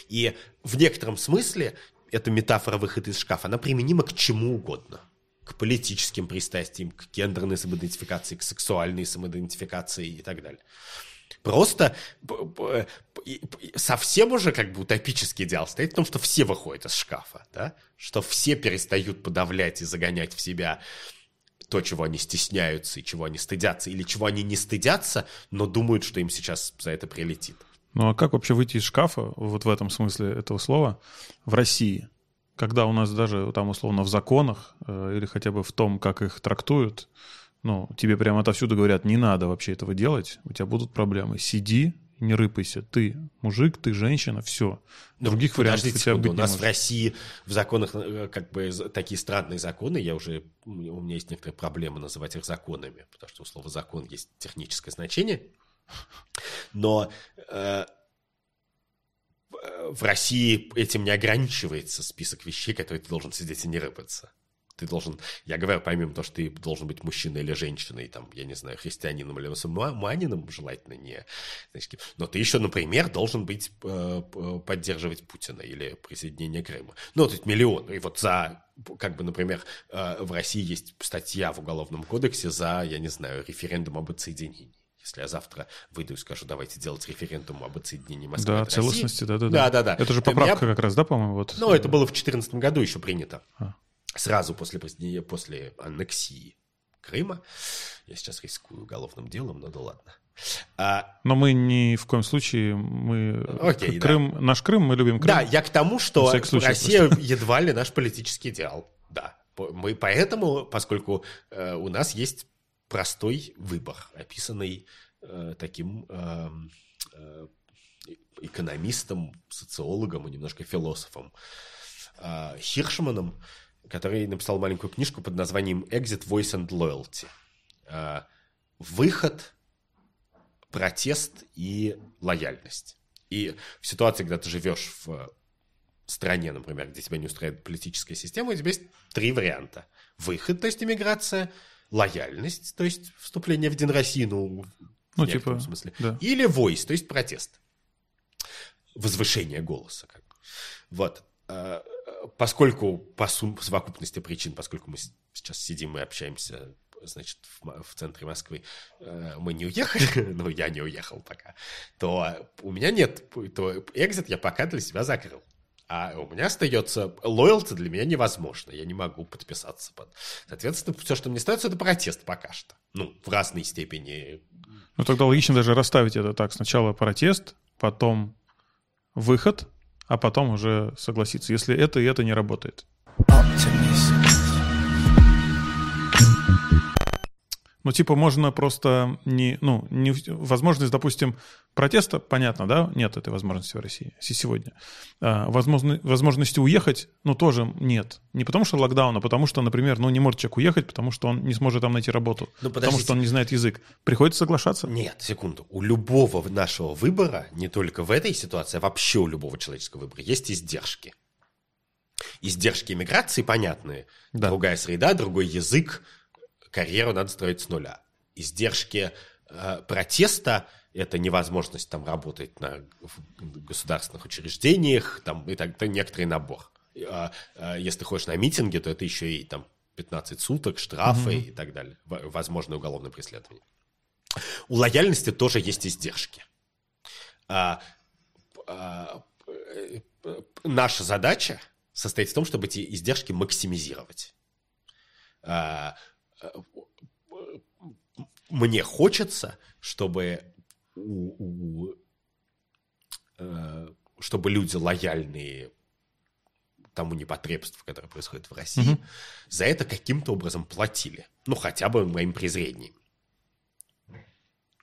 И в некотором смысле эта метафора выхода из шкафа, она применима к чему угодно. К политическим пристрастиям, к гендерной самоидентификации, к сексуальной самоидентификации и так далее. Просто совсем уже как бы утопический идеал стоит в том, что все выходят из шкафа, да? что все перестают подавлять и загонять в себя то, чего они стесняются и чего они стыдятся, или чего они не стыдятся, но думают, что им сейчас за это прилетит. Ну а как вообще выйти из шкафа, вот в этом смысле этого слова, в России? Когда у нас даже там условно в законах э, или хотя бы в том, как их трактуют, ну, тебе прямо отовсюду говорят, не надо вообще этого делать, у тебя будут проблемы. Сиди не рыпайся. Ты мужик, ты женщина, все. Других Ну, вариантов у тебя секунду, быть у нас может. в России в законах э, как бы такие странные законы, я уже, у меня есть некоторые проблемы называть их законами, потому что у слова закон есть техническое значение, но э, в- э, в России этим не ограничивается список вещей, которые ты должен сидеть и не рыпаться. Ты должен, я говорю, помимо того, что ты должен быть мужчиной или женщиной, там, я не знаю, христианином или мусульманином, желательно не, значит, но ты еще, например, должен быть, э, поддерживать Путина или присоединение Крыма. Ну, то есть миллион. И вот за, как бы, например, э, в России есть статья в Уголовном кодексе за, я не знаю, референдум об отсоединении. Если я завтра выйду и скажу, давайте делать референдум об отсоединении Москвы Да, от целостности, России. да, да, Да, да, да. Это же Для поправка меня- как раз, да, по-моему, вот. Ну, это было в 2014 году еще принято. А. Сразу после, после аннексии Крыма. Я сейчас рискую уголовным делом, но да ладно. А, Но мы ни в коем случае, мы Окей, Крым, наш Крым, мы любим Крым. Да, я к тому, что Россия едва ли наш политический идеал. Да. Мы поэтому, поскольку э, у нас есть простой выбор, описанный э, таким эм, э, экономистом, социологом и немножко философом э, Хиршманом, который написал маленькую книжку под названием «Exit, Voice and Loyalty». Э, Выход, протест и лояльность. И в ситуации, когда ты живешь в стране, например, где тебя не устраивает политическая система, у тебя есть три варианта. Выход, то есть иммиграция, лояльность, то есть вступление в День России, ну, в Ну, некотором типа, смысле. да. Или voice, то есть протест. Возвышение голоса. Как. Вот. Поскольку по совокупности причин, поскольку мы сейчас сидим и общаемся, значит, в, в центре Москвы, э, мы не уехали, ну, я не уехал пока, то у меня нет, то экзит я пока для себя закрыл. А у меня остается лоялти для меня невозможно. Я не могу подписаться под. Соответственно, все, что мне остается, это протест пока что. Ну, в разной степени. Ну, тогда логично даже расставить это так. Сначала протест, потом выход, а потом уже согласиться, если это и это не работает. Optimism. Ну, типа, можно просто не... Ну, не, возможность, допустим, протеста, понятно, да? Нет этой возможности в России се- сегодня. А, возможно, возможности уехать, ну, тоже нет. Не потому что локдаун, а потому что, например, ну, не может человек уехать, потому что он не сможет там найти работу. Ну, потому что он не знает язык. Приходится соглашаться. Нет, секунду. У любого нашего выбора, не только в этой ситуации, а вообще у любого человеческого выбора, есть издержки. Издержки иммиграции понятные. Да. Другая среда, другой язык, карьеру надо строить с нуля. Издержки э, протеста – это невозможность там работать на государственных учреждениях, там, и так, это некоторый набор. А, а, если ты ходишь на митинги, то это еще и там 15 суток, штрафы и так далее. В- Возможно, уголовное преследование. У лояльности тоже есть издержки. А, а, наша задача состоит в том, чтобы эти издержки максимизировать. А, мне хочется, чтобы у- у, э, чтобы люди лояльные тому непотребству, которое происходит в России, Мгм. за это каким-то образом платили. Ну, хотя бы моим презрением.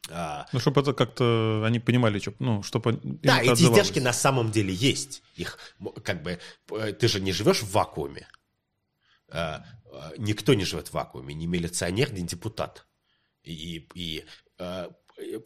А, Ну, чтобы это как-то они понимали, что, ну, чтобы да, эти издержки на самом деле есть. Их как бы э, ты же не живешь в вакууме. А, а, Никто не живет в вакууме, ни милиционер, ни депутат. И, и, а,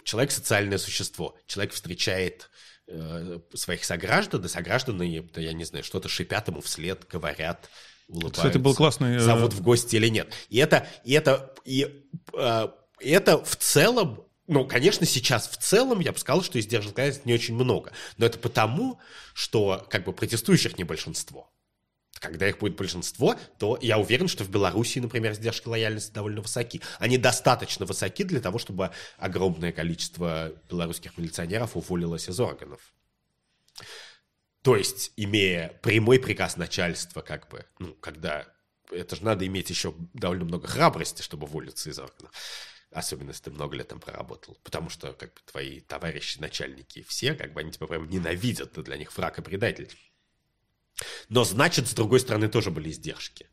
человек социальное существо. Человек встречает э, своих сограждан, и сограждане, да, я не знаю, что-то шипят ему вслед, говорят, улыбаются. Кстати, был классный... э, зовут в гости или нет. И это, и это, и, э, это в целом, ну, конечно, сейчас в целом я бы сказал, что издержек не очень много. Но это потому, что как бы протестующих не большинство. Когда их будет большинство, то я уверен, что в Беларуси, например, издержки лояльности довольно высоки. Они достаточно высоки для того, чтобы огромное количество белорусских милиционеров уволилось из органов. То есть, имея прямой приказ начальства, как бы, ну, когда... Это же надо иметь еще довольно много храбрости, чтобы уволиться из органов. Особенно, если ты много лет там проработал. Потому что, как бы, твои товарищи, начальники, все, как бы, они тебя прям ненавидят, ты для них враг и предатель. Но, значит, с другой стороны, тоже были издержки.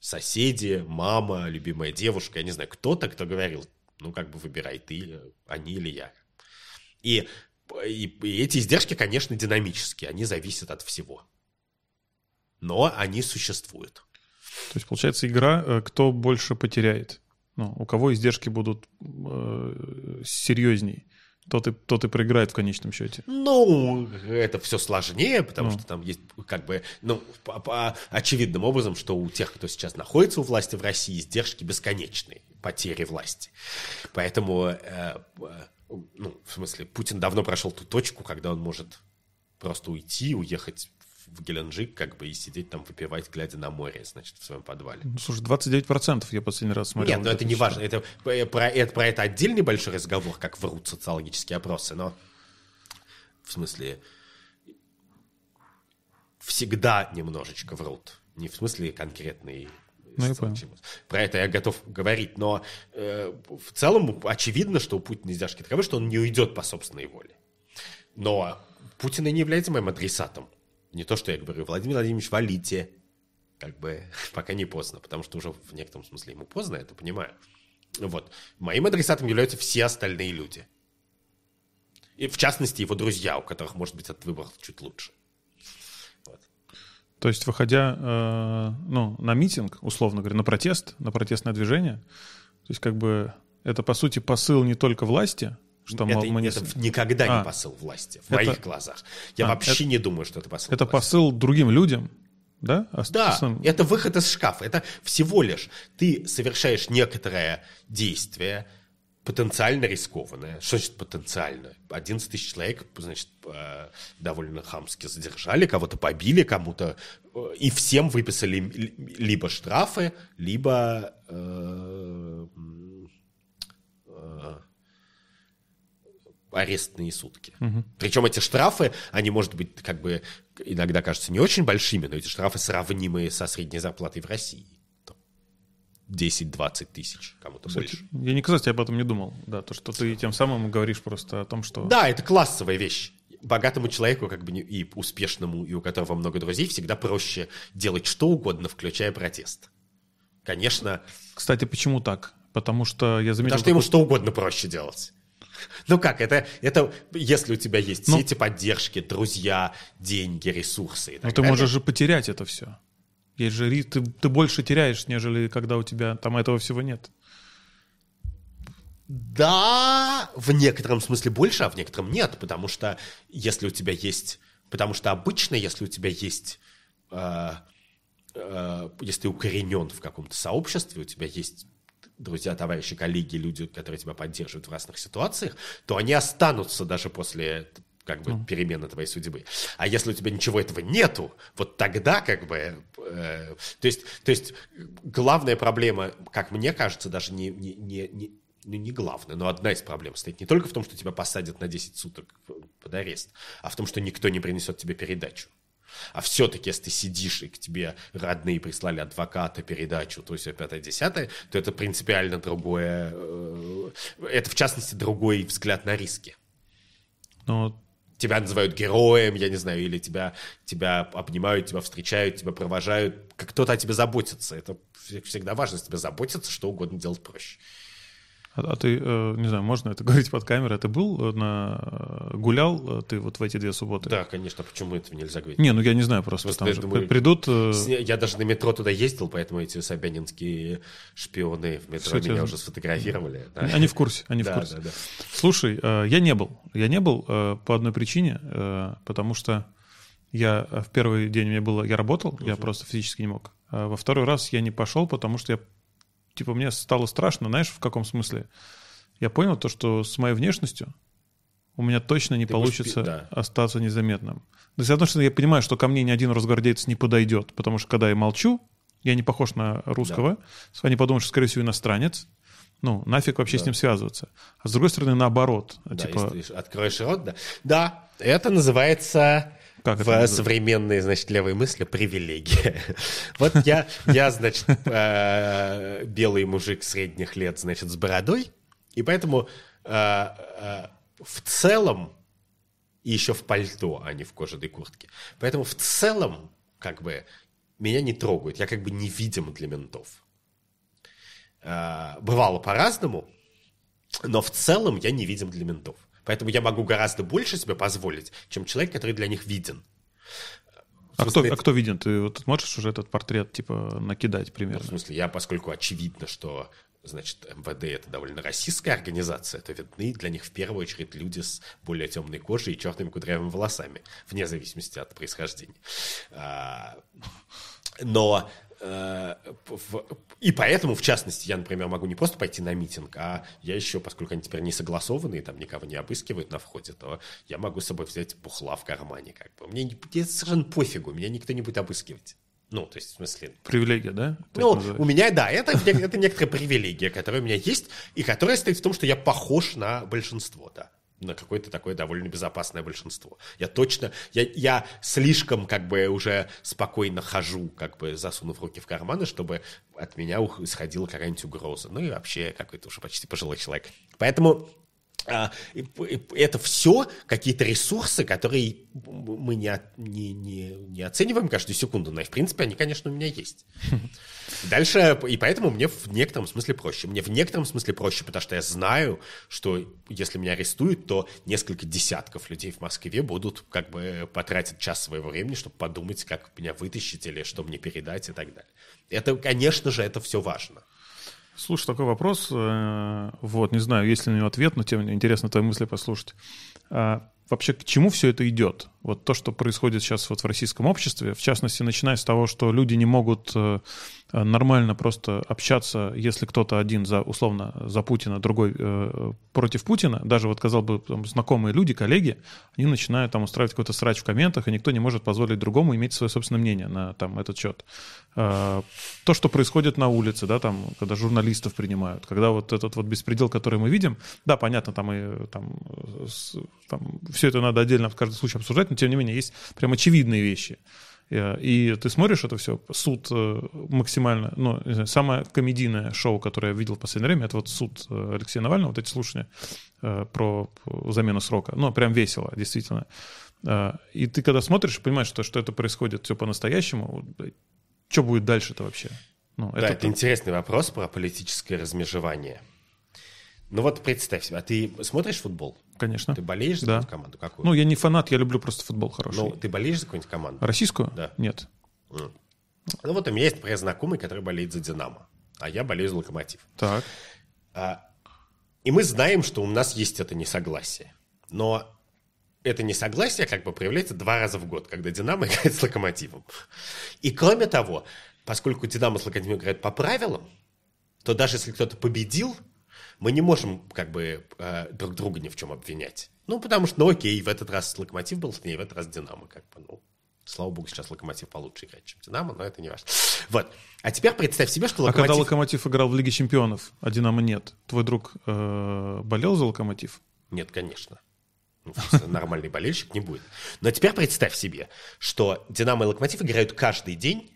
Соседи, мама, любимая девушка, я не знаю, кто-то, кто говорил, ну, как бы, выбирай ты, они или я. И и, и эти издержки, конечно, динамические, они зависят от всего. Но они существуют. То есть, получается, игра, э, кто больше потеряет? Ну, у кого издержки будут э, серьезней? Тот и, тот и проиграет в конечном счете. Ну, это все сложнее, потому Ну. что там есть как бы, ну, по, по очевидным образом, что у тех, кто сейчас находится у власти в России, издержки бесконечные, потери власти. Поэтому, э, э, ну, в смысле, Путин давно прошел ту точку, когда он может просто уйти, уехать в Геленджик, как бы, и сидеть там, выпивать, глядя на море, значит, в своем подвале. Ну, слушай, 29% я последний раз смотрел. Нет, но это где-то не важно. Это, э, про, это, про это отдельный большой разговор, как врут социологические опросы, но в смысле всегда немножечко врут. Не в смысле конкретный Ну, я опрос. Про это я готов говорить, но э, в целом очевидно, что у Путина издержки таковы, что он не уйдет по собственной воле. Но Путин и не является моим адресатом. Не то, что я говорю, Владимир Владимирович, валите. Как бы пока не поздно, потому что уже в некотором смысле ему поздно, я это понимаю. Вот. Моим адресатом являются все остальные люди. И в частности его друзья, у которых, может быть, этот выбор чуть лучше. Вот. То есть, выходя э, ну, на митинг, условно говоря, на протест, на протестное движение, то есть, как бы, это, по сути, посыл не только власти, что мол, это мы не... это никогда А. не посыл власти, в Это- моих глазах. Я А, вообще не думаю, что это посыл Это власти. посыл другим людям, да? А Да, с- это выход из шкафа. Это всего лишь ты совершаешь некоторое действие, потенциально рискованное. Что значит потенциально? 11 тысяч человек, значит, э, довольно хамски задержали, кого-то побили, кому-то... э, И всем выписали ли- либо штрафы, либо... э, арестные сутки. Причем эти штрафы, они, может быть, как бы иногда кажутся не очень большими, но эти штрафы сравнимые со средней зарплатой в России. Там 10-20 тысяч, кому-то больше. Я никогда кстати, об этом не думал. Да, то, что ты тем самым говоришь просто о том, что... Да, это классовая вещь. Богатому человеку, как бы не- и успешному, и у которого много друзей, всегда проще делать что угодно, включая протест. Конечно, Кстати, почему так? Потому что я заметил... потому что ему что угодно проще делать. Ну как, это, это если у тебя есть Ну- сети поддержки, друзья, деньги, ресурсы и так Но ты далее. можешь же потерять это все. Есть же ты, ты больше теряешь, нежели когда у тебя там этого всего нет. Да, в некотором смысле больше, а в некотором нет, потому что если у тебя есть, потому что обычно, если у тебя есть, э, э, если ты укоренен в каком-то сообществе, у тебя есть друзья, товарищи, коллеги, люди, которые тебя поддерживают в разных ситуациях, то они останутся даже после как бы перемены твоей судьбы. А если у тебя ничего этого нету, вот тогда как бы, э, то есть, то есть главная проблема, как мне кажется, даже не, не, не, не, ну, не главная, но одна из проблем стоит не только в том, что тебя посадят на 10 суток под арест, а в том, что никто не принесет тебе передачу. А все-таки, если ты сидишь, и к тебе родные прислали адвоката, передачу, то есть пятое, десятое, то это принципиально другое, э, это в частности другой взгляд на риски. Но Тебя называют героем, я не знаю, или тебя, тебя обнимают, тебя встречают, тебя провожают, как кто-то о тебе заботится. Это вс- всегда важно, если тебя заботиться, что угодно делать проще. А, а ты, э, не знаю, можно это говорить под камерой, ты был э, на... э, гулял ты вот в эти две субботы? Да, конечно, почему этого нельзя говорить? Не, ну я не знаю, просто Просто там же думаю, при- придут... э, Я даже на метро туда ездил, поэтому эти собянинские шпионы в метро Всё, меня те- уже сфотографировали. да. Они в курсе, они в Да, курсе. да, да. Слушай, э, я не был. Я не был э, по одной причине, э, потому что я в первый день мне было, я работал, я просто физически не мог. А во второй раз я не пошел, потому что я, типа, мне стало страшно, знаешь, в каком смысле? Я понял то, что с моей внешностью у меня точно не Ты получится пи- да. остаться незаметным. То есть, одно, я понимаю, что ко мне ни один росгвардеец не подойдет, потому что когда я молчу, я не похож на русского, они подумают, что, скорее всего, иностранец. Ну, нафиг вообще с ним связываться. А с другой стороны, наоборот. Да, типа, если откроешь рот, да. Да, это называется Как в современной, значит, левой мысли привилегия. Вот я, я, значит, э, белый мужик средних лет, значит, с бородой, и поэтому э, э, в целом, и еще в пальто, а не в кожаной куртке, поэтому в целом, как бы, меня не трогают, я как бы невидим для ментов. Бывало по-разному, но в целом я невидим для ментов. Поэтому я могу гораздо больше себе позволить, чем человек, который для них виден. А кто, а кто виден? Ты вот можешь уже этот портрет типа накидать примерно? Ну, в смысле, я, поскольку очевидно, что значит, МВД это довольно российская организация, то видны для них в первую очередь люди с более темной кожей и черными кудрявыми волосами, вне зависимости от происхождения. А, но и поэтому, в частности, я, например, могу не просто пойти на митинг, а я еще, поскольку они теперь не согласованные, там никого не обыскивают на входе, то я могу с собой взять бухла в кармане. Как бы. Мне, мне совершенно пофигу, меня никто не будет обыскивать. Ну, то есть, в смысле... Привилегия, да? Ну, у меня, да, это, это некоторая привилегия, которая у меня есть, и которая стоит в том, что я похож на большинство, да на какое-то такое довольно безопасное большинство. Я точно, я, я слишком как бы уже спокойно хожу, как бы засунув руки в карманы, чтобы от меня исходила какая-нибудь угроза. Ну и вообще какой-то уже почти пожилой человек. Поэтому это все какие-то ресурсы, которые мы не, не, не, не оцениваем каждую секунду, но в принципе они, конечно, у меня есть. Дальше, и поэтому мне в некотором смысле проще. Мне в некотором смысле проще, потому что я знаю, что если меня арестуют, то несколько десятков людей в Москве будут как бы потратить час своего времени, чтобы подумать, как меня вытащить или что мне передать и так далее. Это, конечно же, это все важно. Слушай, такой вопрос. Э, вот, не знаю, есть ли на него ответ, но тем интересно твои мысли послушать. А вообще к чему все это идет? Вот то, что происходит сейчас вот в российском обществе, в частности, начиная с того, что люди не могут э, нормально просто общаться, если кто-то один за, условно, за Путина, другой э, против Путина, даже вот, казалось бы, там, знакомые люди, коллеги, они начинают там устраивать какой-то срач в комментах, и никто не может позволить другому иметь свое собственное мнение на там этот счет. Э, то, что происходит на улице, да, там, когда журналистов принимают, когда вот этот вот беспредел, который мы видим, да, понятно, там и там, с, там все это надо отдельно в каждом случае обсуждать, но тем не менее есть прям очевидные вещи. Э, и ты смотришь это все, суд э, максимально, ну, знаю, самое комедийное шоу, которое я видел в последнее время, это вот суд э, Алексея Навального, вот эти слушания про замену срока. Ну, прям весело, действительно. И ты когда смотришь, понимаешь, что, что это происходит все по-настоящему, что будет дальше-то вообще? Ну, да, это, это интересный вопрос про политическое размежевание. Ну вот представь себе, а ты смотришь футбол? Конечно. Ты болеешь за да. какую-нибудь команду? Какую? Ну, я не фанат, я люблю просто футбол хороший. Ну, ты болеешь за какую-нибудь команду? Российскую? Да. Нет. Mm. Ну, вот у меня есть, например, знакомый, который болеет за «Динамо», а я болею за «Локомотив». Так. А, и мы знаем, что у нас есть это несогласие. Но это несогласие как бы проявляется два раза в год, когда «Динамо» играет с «Локомотивом». И кроме того, поскольку «Динамо» с «Локомотивом» играют по правилам, то даже если кто-то победил – мы не можем как бы э, друг друга ни в чем обвинять. Ну, потому что, ну окей, в этот раз Локомотив был сильнее, в этот раз Динамо, как бы, ну, Слава богу, сейчас Локомотив получше играет, чем Динамо, но это не важно. Вот. А теперь представь себе, что Локомотив... А когда Локомотив играл в Лиге Чемпионов, а Динамо нет, твой друг э, болел за Локомотив? Нет, конечно. Ну, нормальный болельщик не будет. Но теперь представь себе, что Динамо и Локомотив играют каждый день.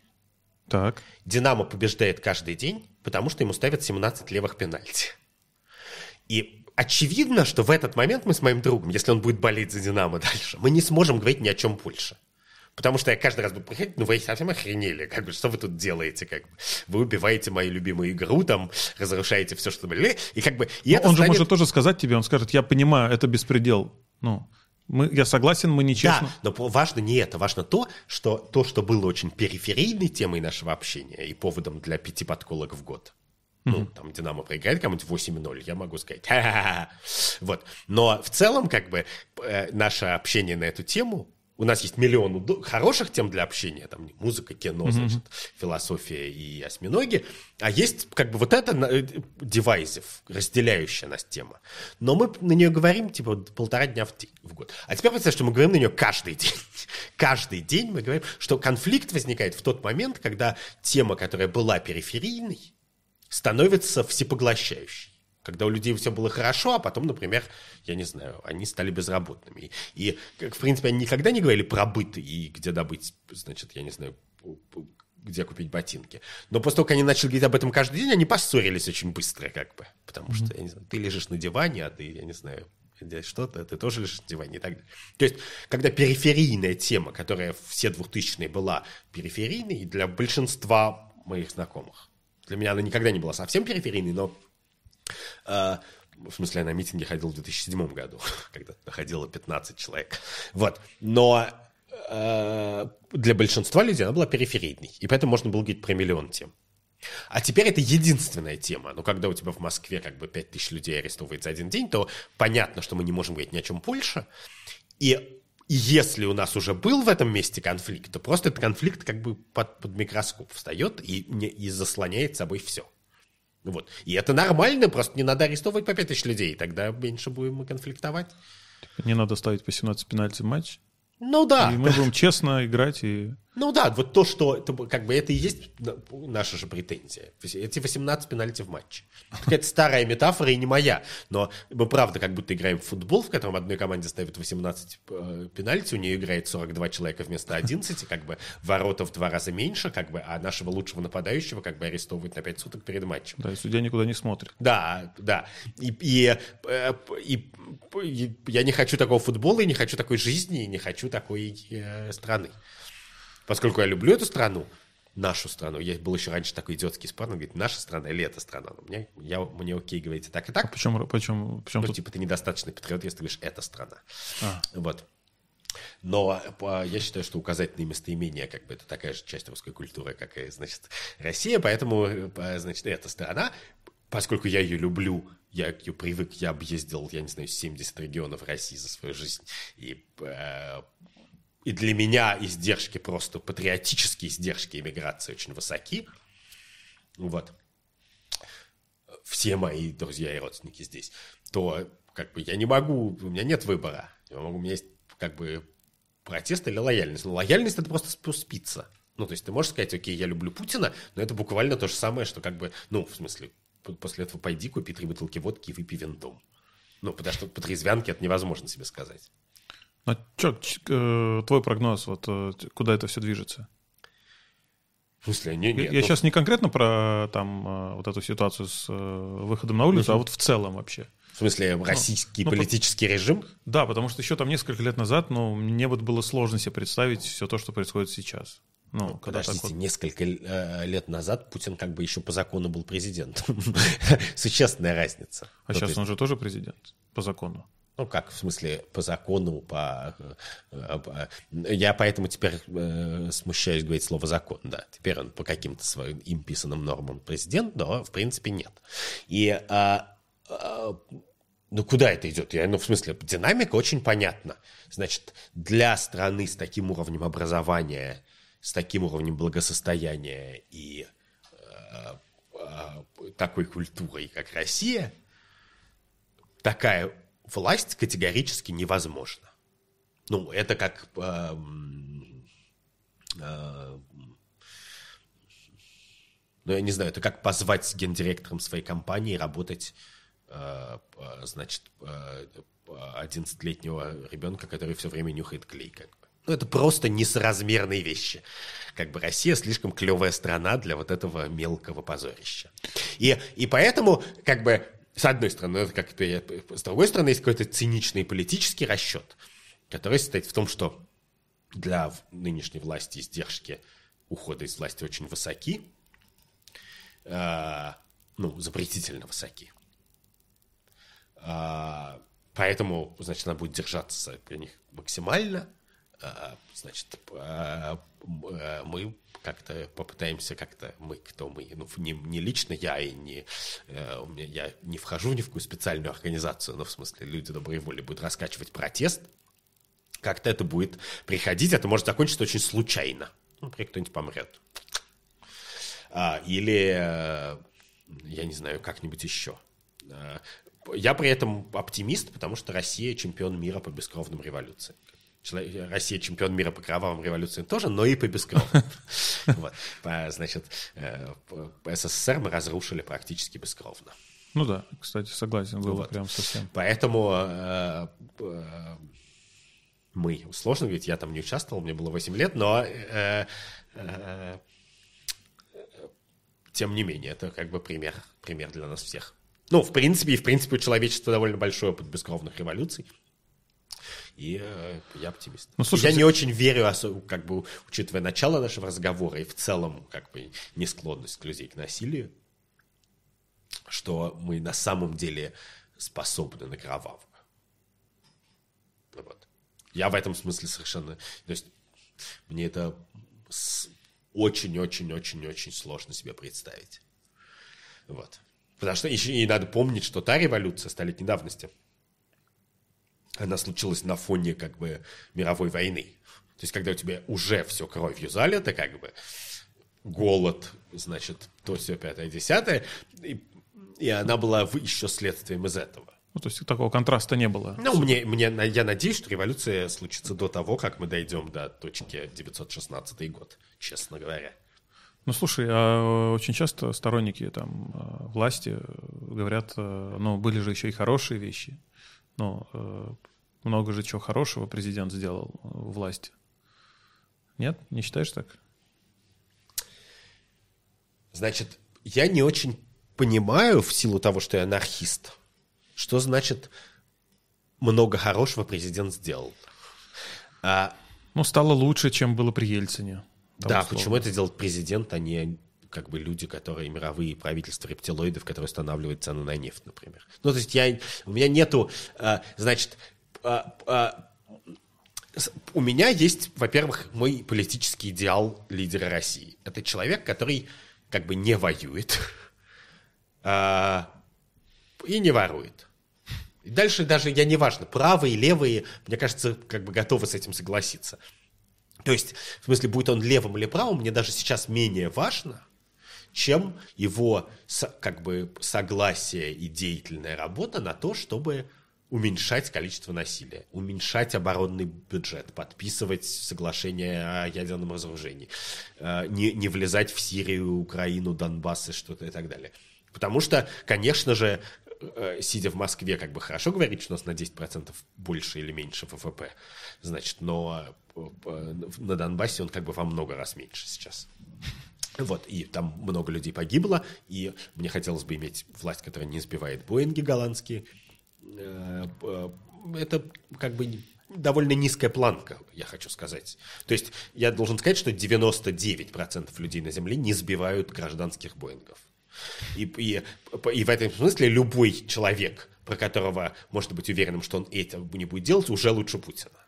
Так. Динамо побеждает каждый день, потому что ему ставят 17 левых пенальти. И очевидно, что в этот момент мы с моим другом, если он будет болеть за «Динамо» дальше, мы не сможем говорить ни о чем больше. Потому что я каждый раз буду приходить, ну вы совсем охренели, как бы, что вы тут делаете, как бы, вы убиваете мою любимую игру, там, разрушаете все, что были, и как бы... И это он станет... же может тоже сказать тебе, он скажет, я понимаю, это беспредел, ну, мы, я согласен, мы нечестно. Да, но важно не это, важно то, что то, что было очень периферийной темой нашего общения и поводом для пяти подколок в год, ну, там Динамо проиграет кому-нибудь 8-0, я могу сказать, ха-ха-ха. Вот. Но в целом, как бы, э, наше общение на эту тему, у нас есть миллион хороших тем для общения, там музыка, кино, значит, философия и осьминоги, а есть как бы вот это э, девайзив, разделяющая нас тема. Но мы на нее говорим типа полтора дня в, в год. А теперь представь, что мы говорим на нее каждый день. каждый день мы говорим, что конфликт возникает в тот момент, когда тема, которая была периферийной, становится всепоглощающей. Когда у людей все было хорошо, а потом, например, я не знаю, они стали безработными. И, в принципе, они никогда не говорили про быт и где добыть, значит, я не знаю, где купить ботинки. Но после того, как они начали говорить об этом каждый день, они поссорились очень быстро, как бы. Потому mm-hmm. что, я не знаю, ты лежишь на диване, а ты, я не знаю, что-то, ты тоже лежишь на диване и так далее. То есть, когда периферийная тема, которая все двухтысячные была периферийной, для большинства моих знакомых, для меня она никогда не была совсем периферийной, но э, в смысле, я на митинги ходил в 2007 году, когда находило 15 человек. Вот. Но э, для большинства людей она была периферийной. И поэтому можно было говорить про миллион тем. А теперь это единственная тема. Но когда у тебя в Москве как бы 5 тысяч людей арестовывается один день, то понятно, что мы не можем говорить ни о чем больше. И если у нас уже был в этом месте конфликт, то просто этот конфликт как бы под, под микроскоп встает и, и заслоняет собой все. Вот. И это нормально, просто не надо арестовывать по 5 тысяч людей, тогда меньше будем мы конфликтовать. Не надо ставить по 17 пенальти в матч. Ну да. И мы будем честно играть и... Ну да, вот то, что это, как бы это и есть наша же претензия. Эти 18 пенальти в матче. Это старая метафора и не моя. Но мы правда как будто играем в футбол, в котором одной команде ставят 18 э, пенальти, у нее играет 42 человека вместо 11, как бы ворота в два раза меньше, как бы, а нашего лучшего нападающего как бы арестовывают на 5 суток перед матчем. Да, и судья никуда не смотрит. Да, да. И, и, э, и, и я не хочу такого футбола, и не хочу такой жизни, и не хочу такой э, страны. Поскольку я люблю эту страну, нашу страну. Я был еще раньше такой идиотский спор, он говорит, наша страна или эта страна. Но мне, я, мне окей говорите так и так. А почему, почему, почему ну, тут... типа, ты недостаточный патриот, если ты говоришь, эта страна. А. Вот. Но я считаю, что указательные местоимения, как бы, это такая же часть русской культуры, как и, значит, Россия, поэтому, значит, эта страна, поскольку я ее люблю, я ее привык, я объездил, я не знаю, 70 регионов России за свою жизнь, и и для меня издержки просто, патриотические издержки иммиграции очень высоки. Вот. Все мои друзья и родственники здесь. То как бы я не могу, у меня нет выбора. Я могу, у меня есть как бы протест или лояльность. Но лояльность это просто спиться. Ну, то есть ты можешь сказать, окей, я люблю Путина, но это буквально то же самое, что как бы, ну, в смысле, после этого пойди купи три бутылки водки и выпей винтом. Ну, потому что по трезвянке это невозможно себе сказать. А что, э, твой прогноз, вот э, куда это все движется? В смысле, не, нет, я ну... сейчас не конкретно про там э, вот эту ситуацию с выходом на улицу, угу. а вот в целом вообще. В смысле, ну, российский ну, политический ну, режим? Да, потому что еще там несколько лет назад, ну, мне вот было сложно себе представить все то, что происходит сейчас. Ну, ну подождите, вот... несколько лет назад Путин как бы еще по закону был президентом. Существенная разница. А сейчас он же тоже президент по закону. Ну, как, в смысле, по закону, по... Э, по... Я поэтому теперь э, смущаюсь говорить слово «закон», да. Теперь он по каким-то своим им писанным нормам президент, но, в принципе, нет. И... А, а, ну, куда это идет? Я, ну, в смысле, динамика очень понятна. Значит, для страны с таким уровнем образования, с таким уровнем благосостояния и э, э, такой культурой, как Россия, такая власть категорически невозможна. Ну, это как... Э, э, ну, я не знаю, это как позвать гендиректором своей компании работать, э, значит, 11-летнего ребенка, который все время нюхает клей, как бы. Ну, это просто несоразмерные вещи. Как бы Россия слишком клевая страна для вот этого мелкого позорища. И, и поэтому, как бы, с одной стороны, это как-то, с другой стороны, есть какой-то циничный политический расчет, который состоит в том, что для нынешней власти издержки ухода из власти очень высоки, э, ну, запретительно высоки. Э, поэтому, значит, она будет держаться при них максимально. Э, значит, э, э мы как-то попытаемся как-то мы, кто мы, ну, не, не лично я и не, э, у меня, я не вхожу ни в какую специальную организацию, но в смысле люди доброй воли будут раскачивать протест, как-то это будет приходить, это может закончиться очень случайно. Ну, например, кто-нибудь помрет. А, или, э, я не знаю, как-нибудь еще. А, я при этом оптимист, потому что Россия чемпион мира по бескровным революциям. Россия чемпион мира по кровавым революциям тоже, но и по бескровным. Вот. Значит, э, СССР мы разрушили практически бескровно. Ну да, кстати, согласен, было вот. прям совсем. Поэтому э, э, мы, сложно говорить, я там не участвовал, мне было 8 лет, но тем не менее, это как бы пример, пример для нас всех. Ну, в принципе, и в принципе у человечества довольно большой опыт бескровных революций. И э, я оптимист. Ну, слушайте... Я не очень верю, как бы, учитывая начало нашего разговора и в целом, как бы, не склонность людей к насилию, что мы на самом деле способны на кровавую. Вот. Я в этом смысле совершенно... То есть мне это очень-очень-очень-очень сложно себе представить. Вот. Потому что еще и надо помнить, что та революция столетней давности, она случилась на фоне как бы мировой войны. То есть, когда у тебя уже все кровью залито, как бы голод, значит, то все пятое, десятое, и, и она была еще следствием из этого. Ну, то есть такого контраста не было. Ну, мне, мне, я надеюсь, что революция случится до того, как мы дойдем до точки 916 год, честно говоря. Ну, слушай, а очень часто сторонники там э, власти говорят, э, ну, были же еще и хорошие вещи. Ну, э, много же чего хорошего президент сделал власти. Нет? Не считаешь так? Значит, я не очень понимаю, в силу того, что я анархист, что значит много хорошего президент сделал. А, ну, стало лучше, чем было при Ельцине. Да, условно. почему это делает президент, а не как бы люди, которые мировые правительства рептилоидов, которые устанавливают цены на нефть, например. Ну, то есть я, у меня нету, а, значит, а, а, у меня есть, во-первых, мой политический идеал лидера России. Это человек, который как бы не воюет и не ворует. И дальше даже я не важно, правые, левые, мне кажется, как бы готовы с этим согласиться. То есть, в смысле, будет он левым или правым, мне даже сейчас менее важно, чем его как бы согласие и деятельная работа на то, чтобы уменьшать количество насилия, уменьшать оборонный бюджет, подписывать соглашение о ядерном разоружении, э, не, не влезать в Сирию, Украину, Донбасс и что-то и так далее. Потому что, конечно же, э, сидя в Москве, как бы хорошо говорить, что у нас на 10% больше или меньше ВВП, значит, но э, на Донбассе он как бы во много раз меньше сейчас. Вот, и там много людей погибло, и мне хотелось бы иметь власть, которая не сбивает Боинги голландские, Э, это как бы довольно низкая планка, я хочу сказать. То есть я должен сказать, что 99% людей на Земле не сбивают гражданских Боингов. И, и, и в этом смысле любой человек, про которого можно быть уверенным, что он это не будет делать, уже лучше Путина.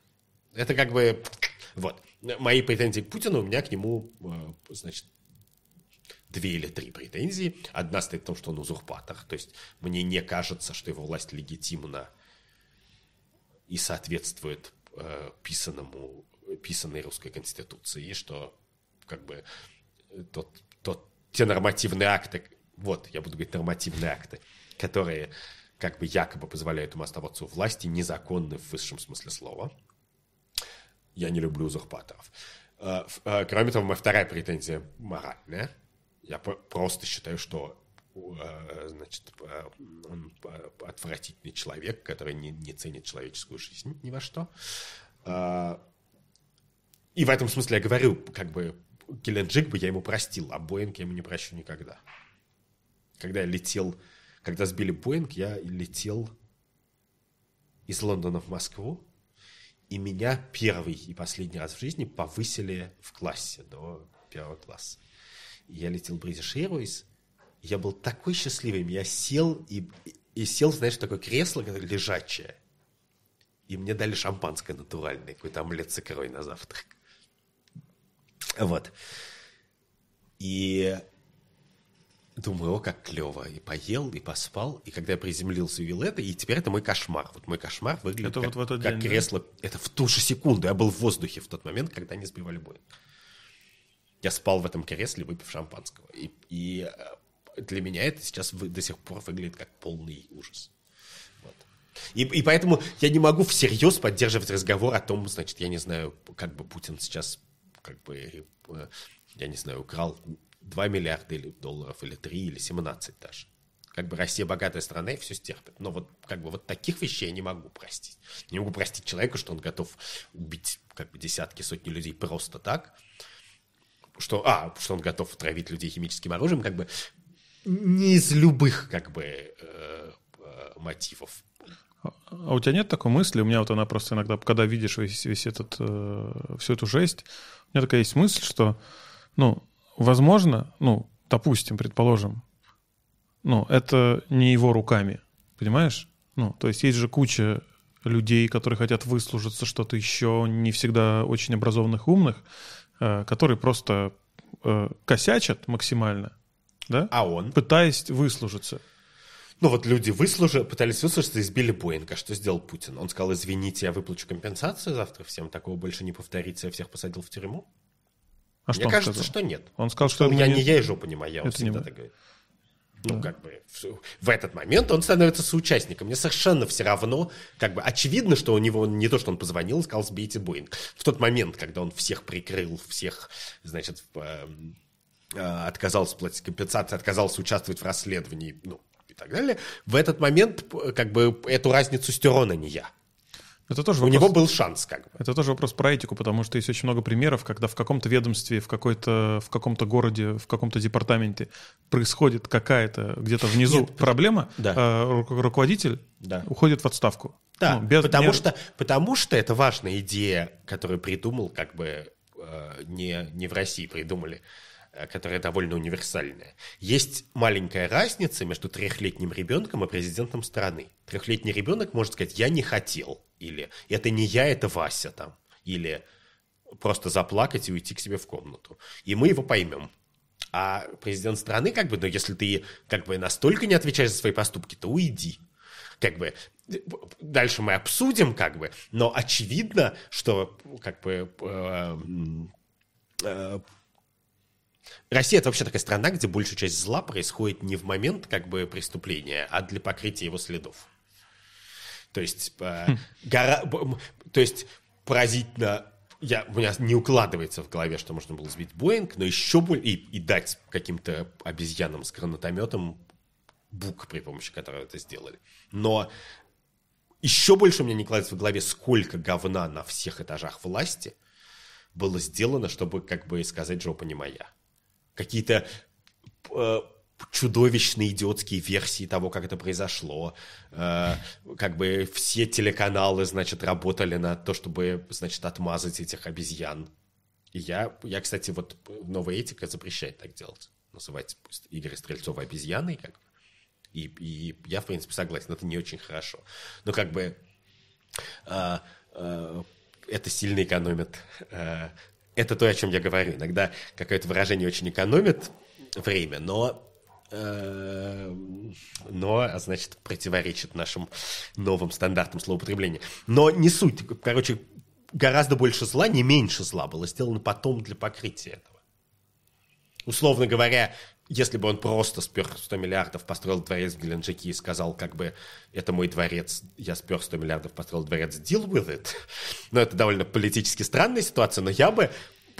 Это как бы... Вот. Мои претензии к Путину, у меня к нему, э, значит, две или три претензии. Одна стоит в том, что он узурпатор. То есть мне не кажется, что его власть легитимна и соответствует э, писанному, писанной русской конституции, что как бы тот, тот, те нормативные акты, вот, я буду говорить нормативные акты, которые как бы якобы позволяют ему оставаться у власти, незаконны в высшем смысле слова. Я не люблю узурпаторов. Э, э, кроме того, моя вторая претензия моральная – я просто считаю, что э, значит, э, он э, отвратительный человек, который не, не ценит человеческую жизнь ни во что. И в этом смысле я говорю, как бы, Геленджик бы я ему простил, а Боинг я ему не прощу никогда. Когда я летел, когда сбили Боинг, я летел из Лондона в Москву, и меня первый и последний раз в жизни повысили в классе до первого класса я летел British Airways, я был такой счастливым, я сел и, и сел, знаешь, в такое кресло, лежачее. И мне дали шампанское натуральное, какой-то омлет с икрой на завтрак. Вот. И думаю, о, как клево. И поел, и поспал. И когда я приземлился, увидел это, и теперь это мой кошмар. Вот мой кошмар выглядит это как, вот в этот как день, кресло. Да? Это в ту же секунду. Я был в воздухе в тот момент, когда они сбивали бой я спал в этом кресле, выпив шампанского. И, и э, для меня это сейчас до сих пор выглядит как полный ужас. Вот. И, и поэтому я не могу всерьез поддерживать разговор о том, значит, я не знаю, как бы Путин сейчас, как бы, э, я не знаю, украл 2 миллиарда или долларов, или 3, или 17 даже. Как бы Россия богатая страна и все стерпит. Но вот как бы вот таких вещей я не могу простить. Не могу простить человеку, что он готов убить как бы десятки, сотни людей просто так, что, а, что он готов травить людей химическим оружием, как бы не из любых, как бы, э, э, мотивов. А у тебя нет такой мысли? У меня вот она просто иногда, когда видишь весь, весь этот, э, всю эту жесть, у меня такая есть мысль, что, ну, возможно, ну, допустим, предположим, ну, это не его руками, понимаешь? Ну, то есть есть же куча людей, которые хотят выслужиться, что-то еще не всегда очень образованных, умных, которые просто э, косячат максимально, да? А он? Пытаясь выслужиться. Ну вот люди выслужили, пытались выслужиться, избили Боинга. Что сделал Путин? Он сказал, извините, я выплачу компенсацию завтра всем, такого больше не повторится, я всех посадил в тюрьму. А Мне что кажется, сказал? что нет. Он сказал, что что у меня не не- я и жопа не моя, он это не всегда мы. так говорит. Ну, как бы, в- этот момент он становится соучастником. Мне совершенно все равно, как бы, очевидно, что у него не то, что он позвонил и сказал, сбейте Боинг. В тот момент, когда он всех прикрыл, всех, значит, эм, э, отказался платить компенсации, отказался участвовать в расследовании, ну, и так далее, в этот момент, как бы, эту разницу стер он, а не я. Это тоже У вопрос- него был шанс, как бы. Это тоже вопрос про этику, потому что есть очень много примеров, когда в каком-то ведомстве, в, какой-то, в каком-то городе, в каком-то департаменте происходит какая-то где-то внизу Нет, проблема, да. а ру- руководитель Да. уходит в отставку. Да, Ну, без- потому, не- что, потому что это важная идея, которую придумал, как бы э, не, не в России придумали, которая довольно универсальная. Есть маленькая разница между трехлетним ребенком и президентом страны. Трехлетний ребенок может сказать «я не хотел», или «это не я, это Вася» там, или просто заплакать и уйти к себе в комнату. И мы его поймем. А президент страны, как бы, ну, если ты как бы настолько не отвечаешь за свои поступки, то уйди. Как бы, дальше мы обсудим, как бы, но очевидно, что, как бы, э, э, Россия это вообще такая страна, где большая часть зла происходит не в момент как бы преступления, а для покрытия его следов. То есть, э, гора- б- м, то есть поразительно, я, у меня не укладывается в голове, что можно было сбить Боинг, но еще более и, и дать каким-то обезьянам с гранатометом бук, при помощи которого это сделали. Но еще больше у меня не кладется в голове, сколько говна на всех этажах власти было сделано, чтобы как бы сказать «жопа не моя». Какие-то э, чудовищные идиотские версии того, как это произошло. Э, как бы все телеканалы, значит, работали на то, чтобы, значит, отмазать этих обезьян. И я, я, кстати, вот новая этика запрещает так делать. Называть Игоря Стрельцова обезьяной, как. И, и я, в принципе, согласен, это не очень хорошо. Но как бы это сильно экономит. Это то, о чем я говорю. Иногда какое-то выражение очень экономит время, но э, но, а значит, противоречит нашим новым стандартам злоупотребления. Но не суть. Короче, гораздо больше зла, не меньше зла было сделано потом для покрытия этого. Условно говоря, если бы он просто спер 100 миллиардов, построил дворец в Геленджике и сказал, как бы, это мой дворец, я спер 100 миллиардов, построил дворец, deal with it. Но это довольно политически странная ситуация, но я бы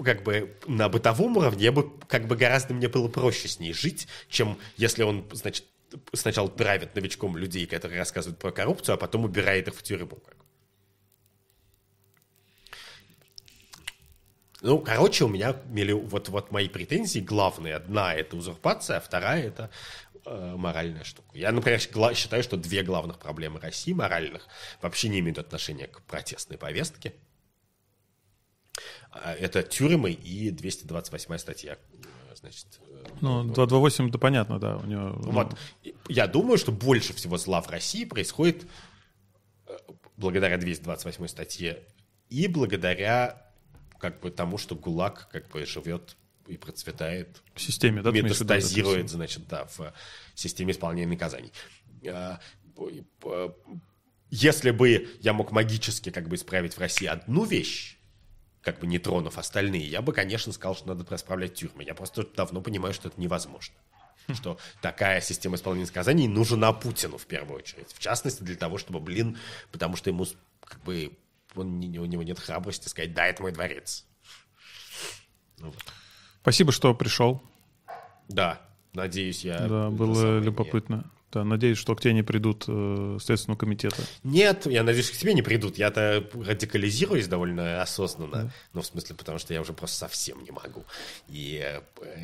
как бы на бытовом уровне, я бы как бы гораздо мне было проще с ней жить, чем если он, значит, сначала травит новичком людей, которые рассказывают про коррупцию, а потом убирает их в тюрьму. Как. Ну, короче, у меня вот, вот мои претензии главные. Одна – это узурпация, а вторая – это э, моральная штука. Я, например, считаю, что две главных проблемы России моральных вообще не имеют отношения к протестной повестке. А, Это тюрьмы и 228 статья. Значит, э, Ну, 228 это понятно, да. У него, ну, вот. Я думаю, что больше всего зла в России происходит э, благодаря 228 статье и благодаря как бы тому, что ГУЛАГ как бы живет и процветает, в системе, да? метастазирует, значит, да, в системе исполнения наказаний. А, э, Если бы я мог магически как бы исправить в России одну вещь, как бы не тронув остальные, я бы, конечно, сказал, что надо расправлять тюрьмы. Я просто давно понимаю, что это невозможно. Что такая система исполнения наказаний нужна Путину в первую очередь. В частности, для того, чтобы, блин, потому что ему как бы он, у него нет храбрости сказать, да, это мой дворец. Спасибо, что пришел. Да, надеюсь, я... Да, было любопытно. Да, надеюсь, что к тебе не придут э, Следственного комитета. Нет, я надеюсь, к тебе не придут. Я-то радикализируюсь довольно осознанно. Ну, в смысле, потому что я уже просто совсем не могу. И э,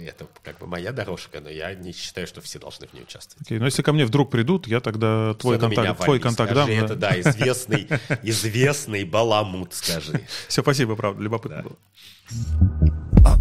это как бы моя дорожка, но я не считаю, что все должны в ней участвовать. Окей, но если ко мне вдруг придут, я тогда твой меня контакт, твой контакт скажи дам. Это, да, известный, известный баламут, скажи. Все, спасибо, правда, любопытно Да. было.